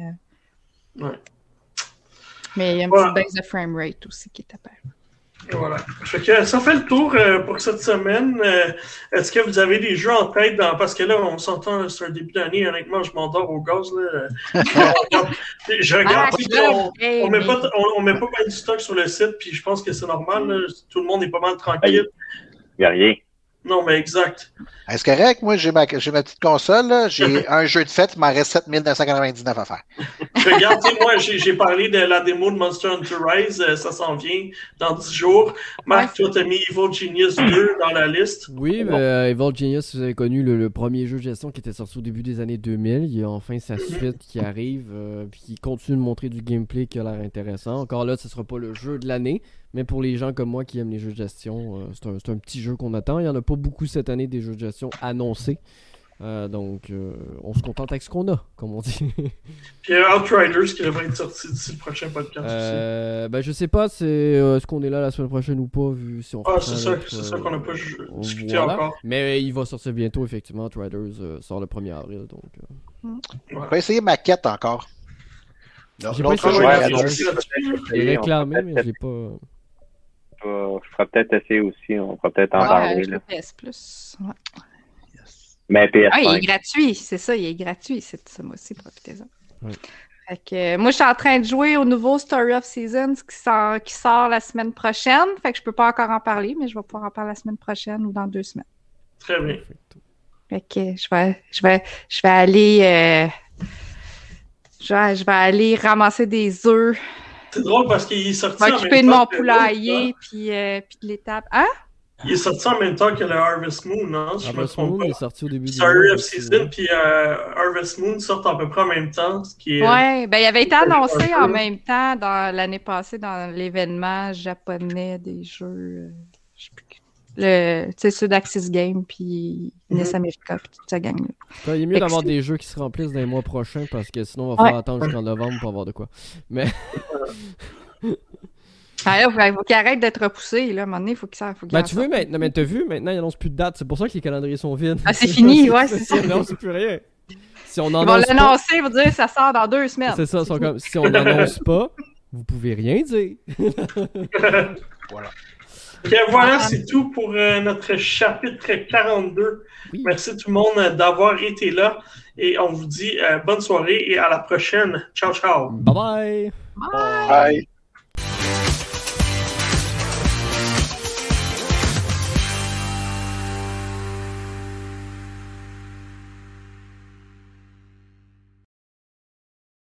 Ouais. Mais il y a une petite baisse de framerate aussi qui est apparue. Voilà. que ça fait le tour euh, pour cette semaine. Euh, Est-ce que vous avez des jeux en tête dans... Parce que là, on s'entend, c'est un début d'année, honnêtement, je m'endors au gaz. Là. je regarde, ah, on, on, met pas, on, on, met pas mal du stock sur le site, puis je pense que c'est normal. Là. Tout le monde est pas mal tranquille. Il n'y a rien. Non, mais exact. Est-ce correct? Moi, j'ai ma, j'ai ma petite console. J'ai un jeu de fête, il m'en reste 7999 à faire. Regarde, moi, j'ai parlé de la démo de Monster Hunter Rise. Euh, ça s'en vient dans 10 jours. Marc, toi, t'as mis Evil Genius 2 dans la liste. Oui, mais euh, Evil Genius, vous avez connu le, premier jeu de gestion qui était sorti au début des années 2000. Il y a enfin sa mhm. suite qui arrive, euh, puis qui continue de montrer du gameplay qui a l'air intéressant. Encore là, ce sera pas le jeu de l'année, mais pour les gens comme moi qui aiment les jeux de gestion, euh, c'est un, petit jeu qu'on attend. Il n'y en a pas beaucoup cette année des jeux de gestion annoncés. Euh, donc, euh, on se contente avec ce qu'on a, comme on dit. Puis Outriders qui devrait être sorti d'ici le prochain podcast euh, Ben, je sais pas c'est, est-ce qu'on est là la semaine prochaine ou pas, vu si on Ah, c'est ça, c'est ça qu'on n'a pas discuté encore. Mais il va sortir bientôt, effectivement. Outriders sort le 1er avril. Donc, On va essayer Maquette encore. J'ai pas essayé. J'ai réclamé, mais j'ai pas je ferai peut-être essayer aussi. On fera peut-être en parler. Là. PS Plus. Mais PS5. Ah, il est gratuit, c'est ça, il est gratuit. C'est ça, moi aussi, profitez-en. que, moi, je suis en train de jouer au nouveau Story of Seasons qui sort, qui sort la semaine prochaine. Fait que je peux pas encore en parler, mais je vais pouvoir en parler la semaine prochaine ou dans deux semaines. Très bien. Fait que je vais, je vais, je vais aller. Euh, je, vais, je vais aller ramasser des œufs c'est drôle parce qu'il est sorti. M'occuper de mon poulailler puis, euh, puis de l'étape. Hein? Il est sorti en même temps que le Harvest Moon, non? Si Harvest Moon pas. est sorti au début du Story of Season, puis euh, Harvest Moon sortent à peu près en même temps. Ce qui est, ouais, ben il avait été annoncé en même temps dans l'année passée dans l'événement japonais des jeux. Euh, je sais plus le ceux d'Axis Game puis mm America puis toute sa gang là. Il est mieux d'avoir des jeux qui se remplissent dans les mois prochains parce que sinon on va falloir attendre jusqu'en novembre pour avoir de quoi. Mais Ah, il faut qu'il arrête d'être repoussé. Là. À un moment donné, il faut qu'il s'arrête. Ben, tu veux, maintenant, mais t'as vu, maintenant, il annonce plus de date. C'est pour ça que les calendriers sont vides. Ah, c'est fini, ouais, c'est ça. Ils n'annoncent plus rien. Si on ils vont l'annoncer, ils vont dire ça sort dans deux semaines. C'est ça, comme, si on n'annonce pas, vous pouvez rien dire. voilà voilà, c'est tout pour euh, notre chapitre 42. Merci tout le monde d'avoir été là et on vous dit euh, bonne soirée et à la prochaine. Ciao, ciao. bye. Bye. bye.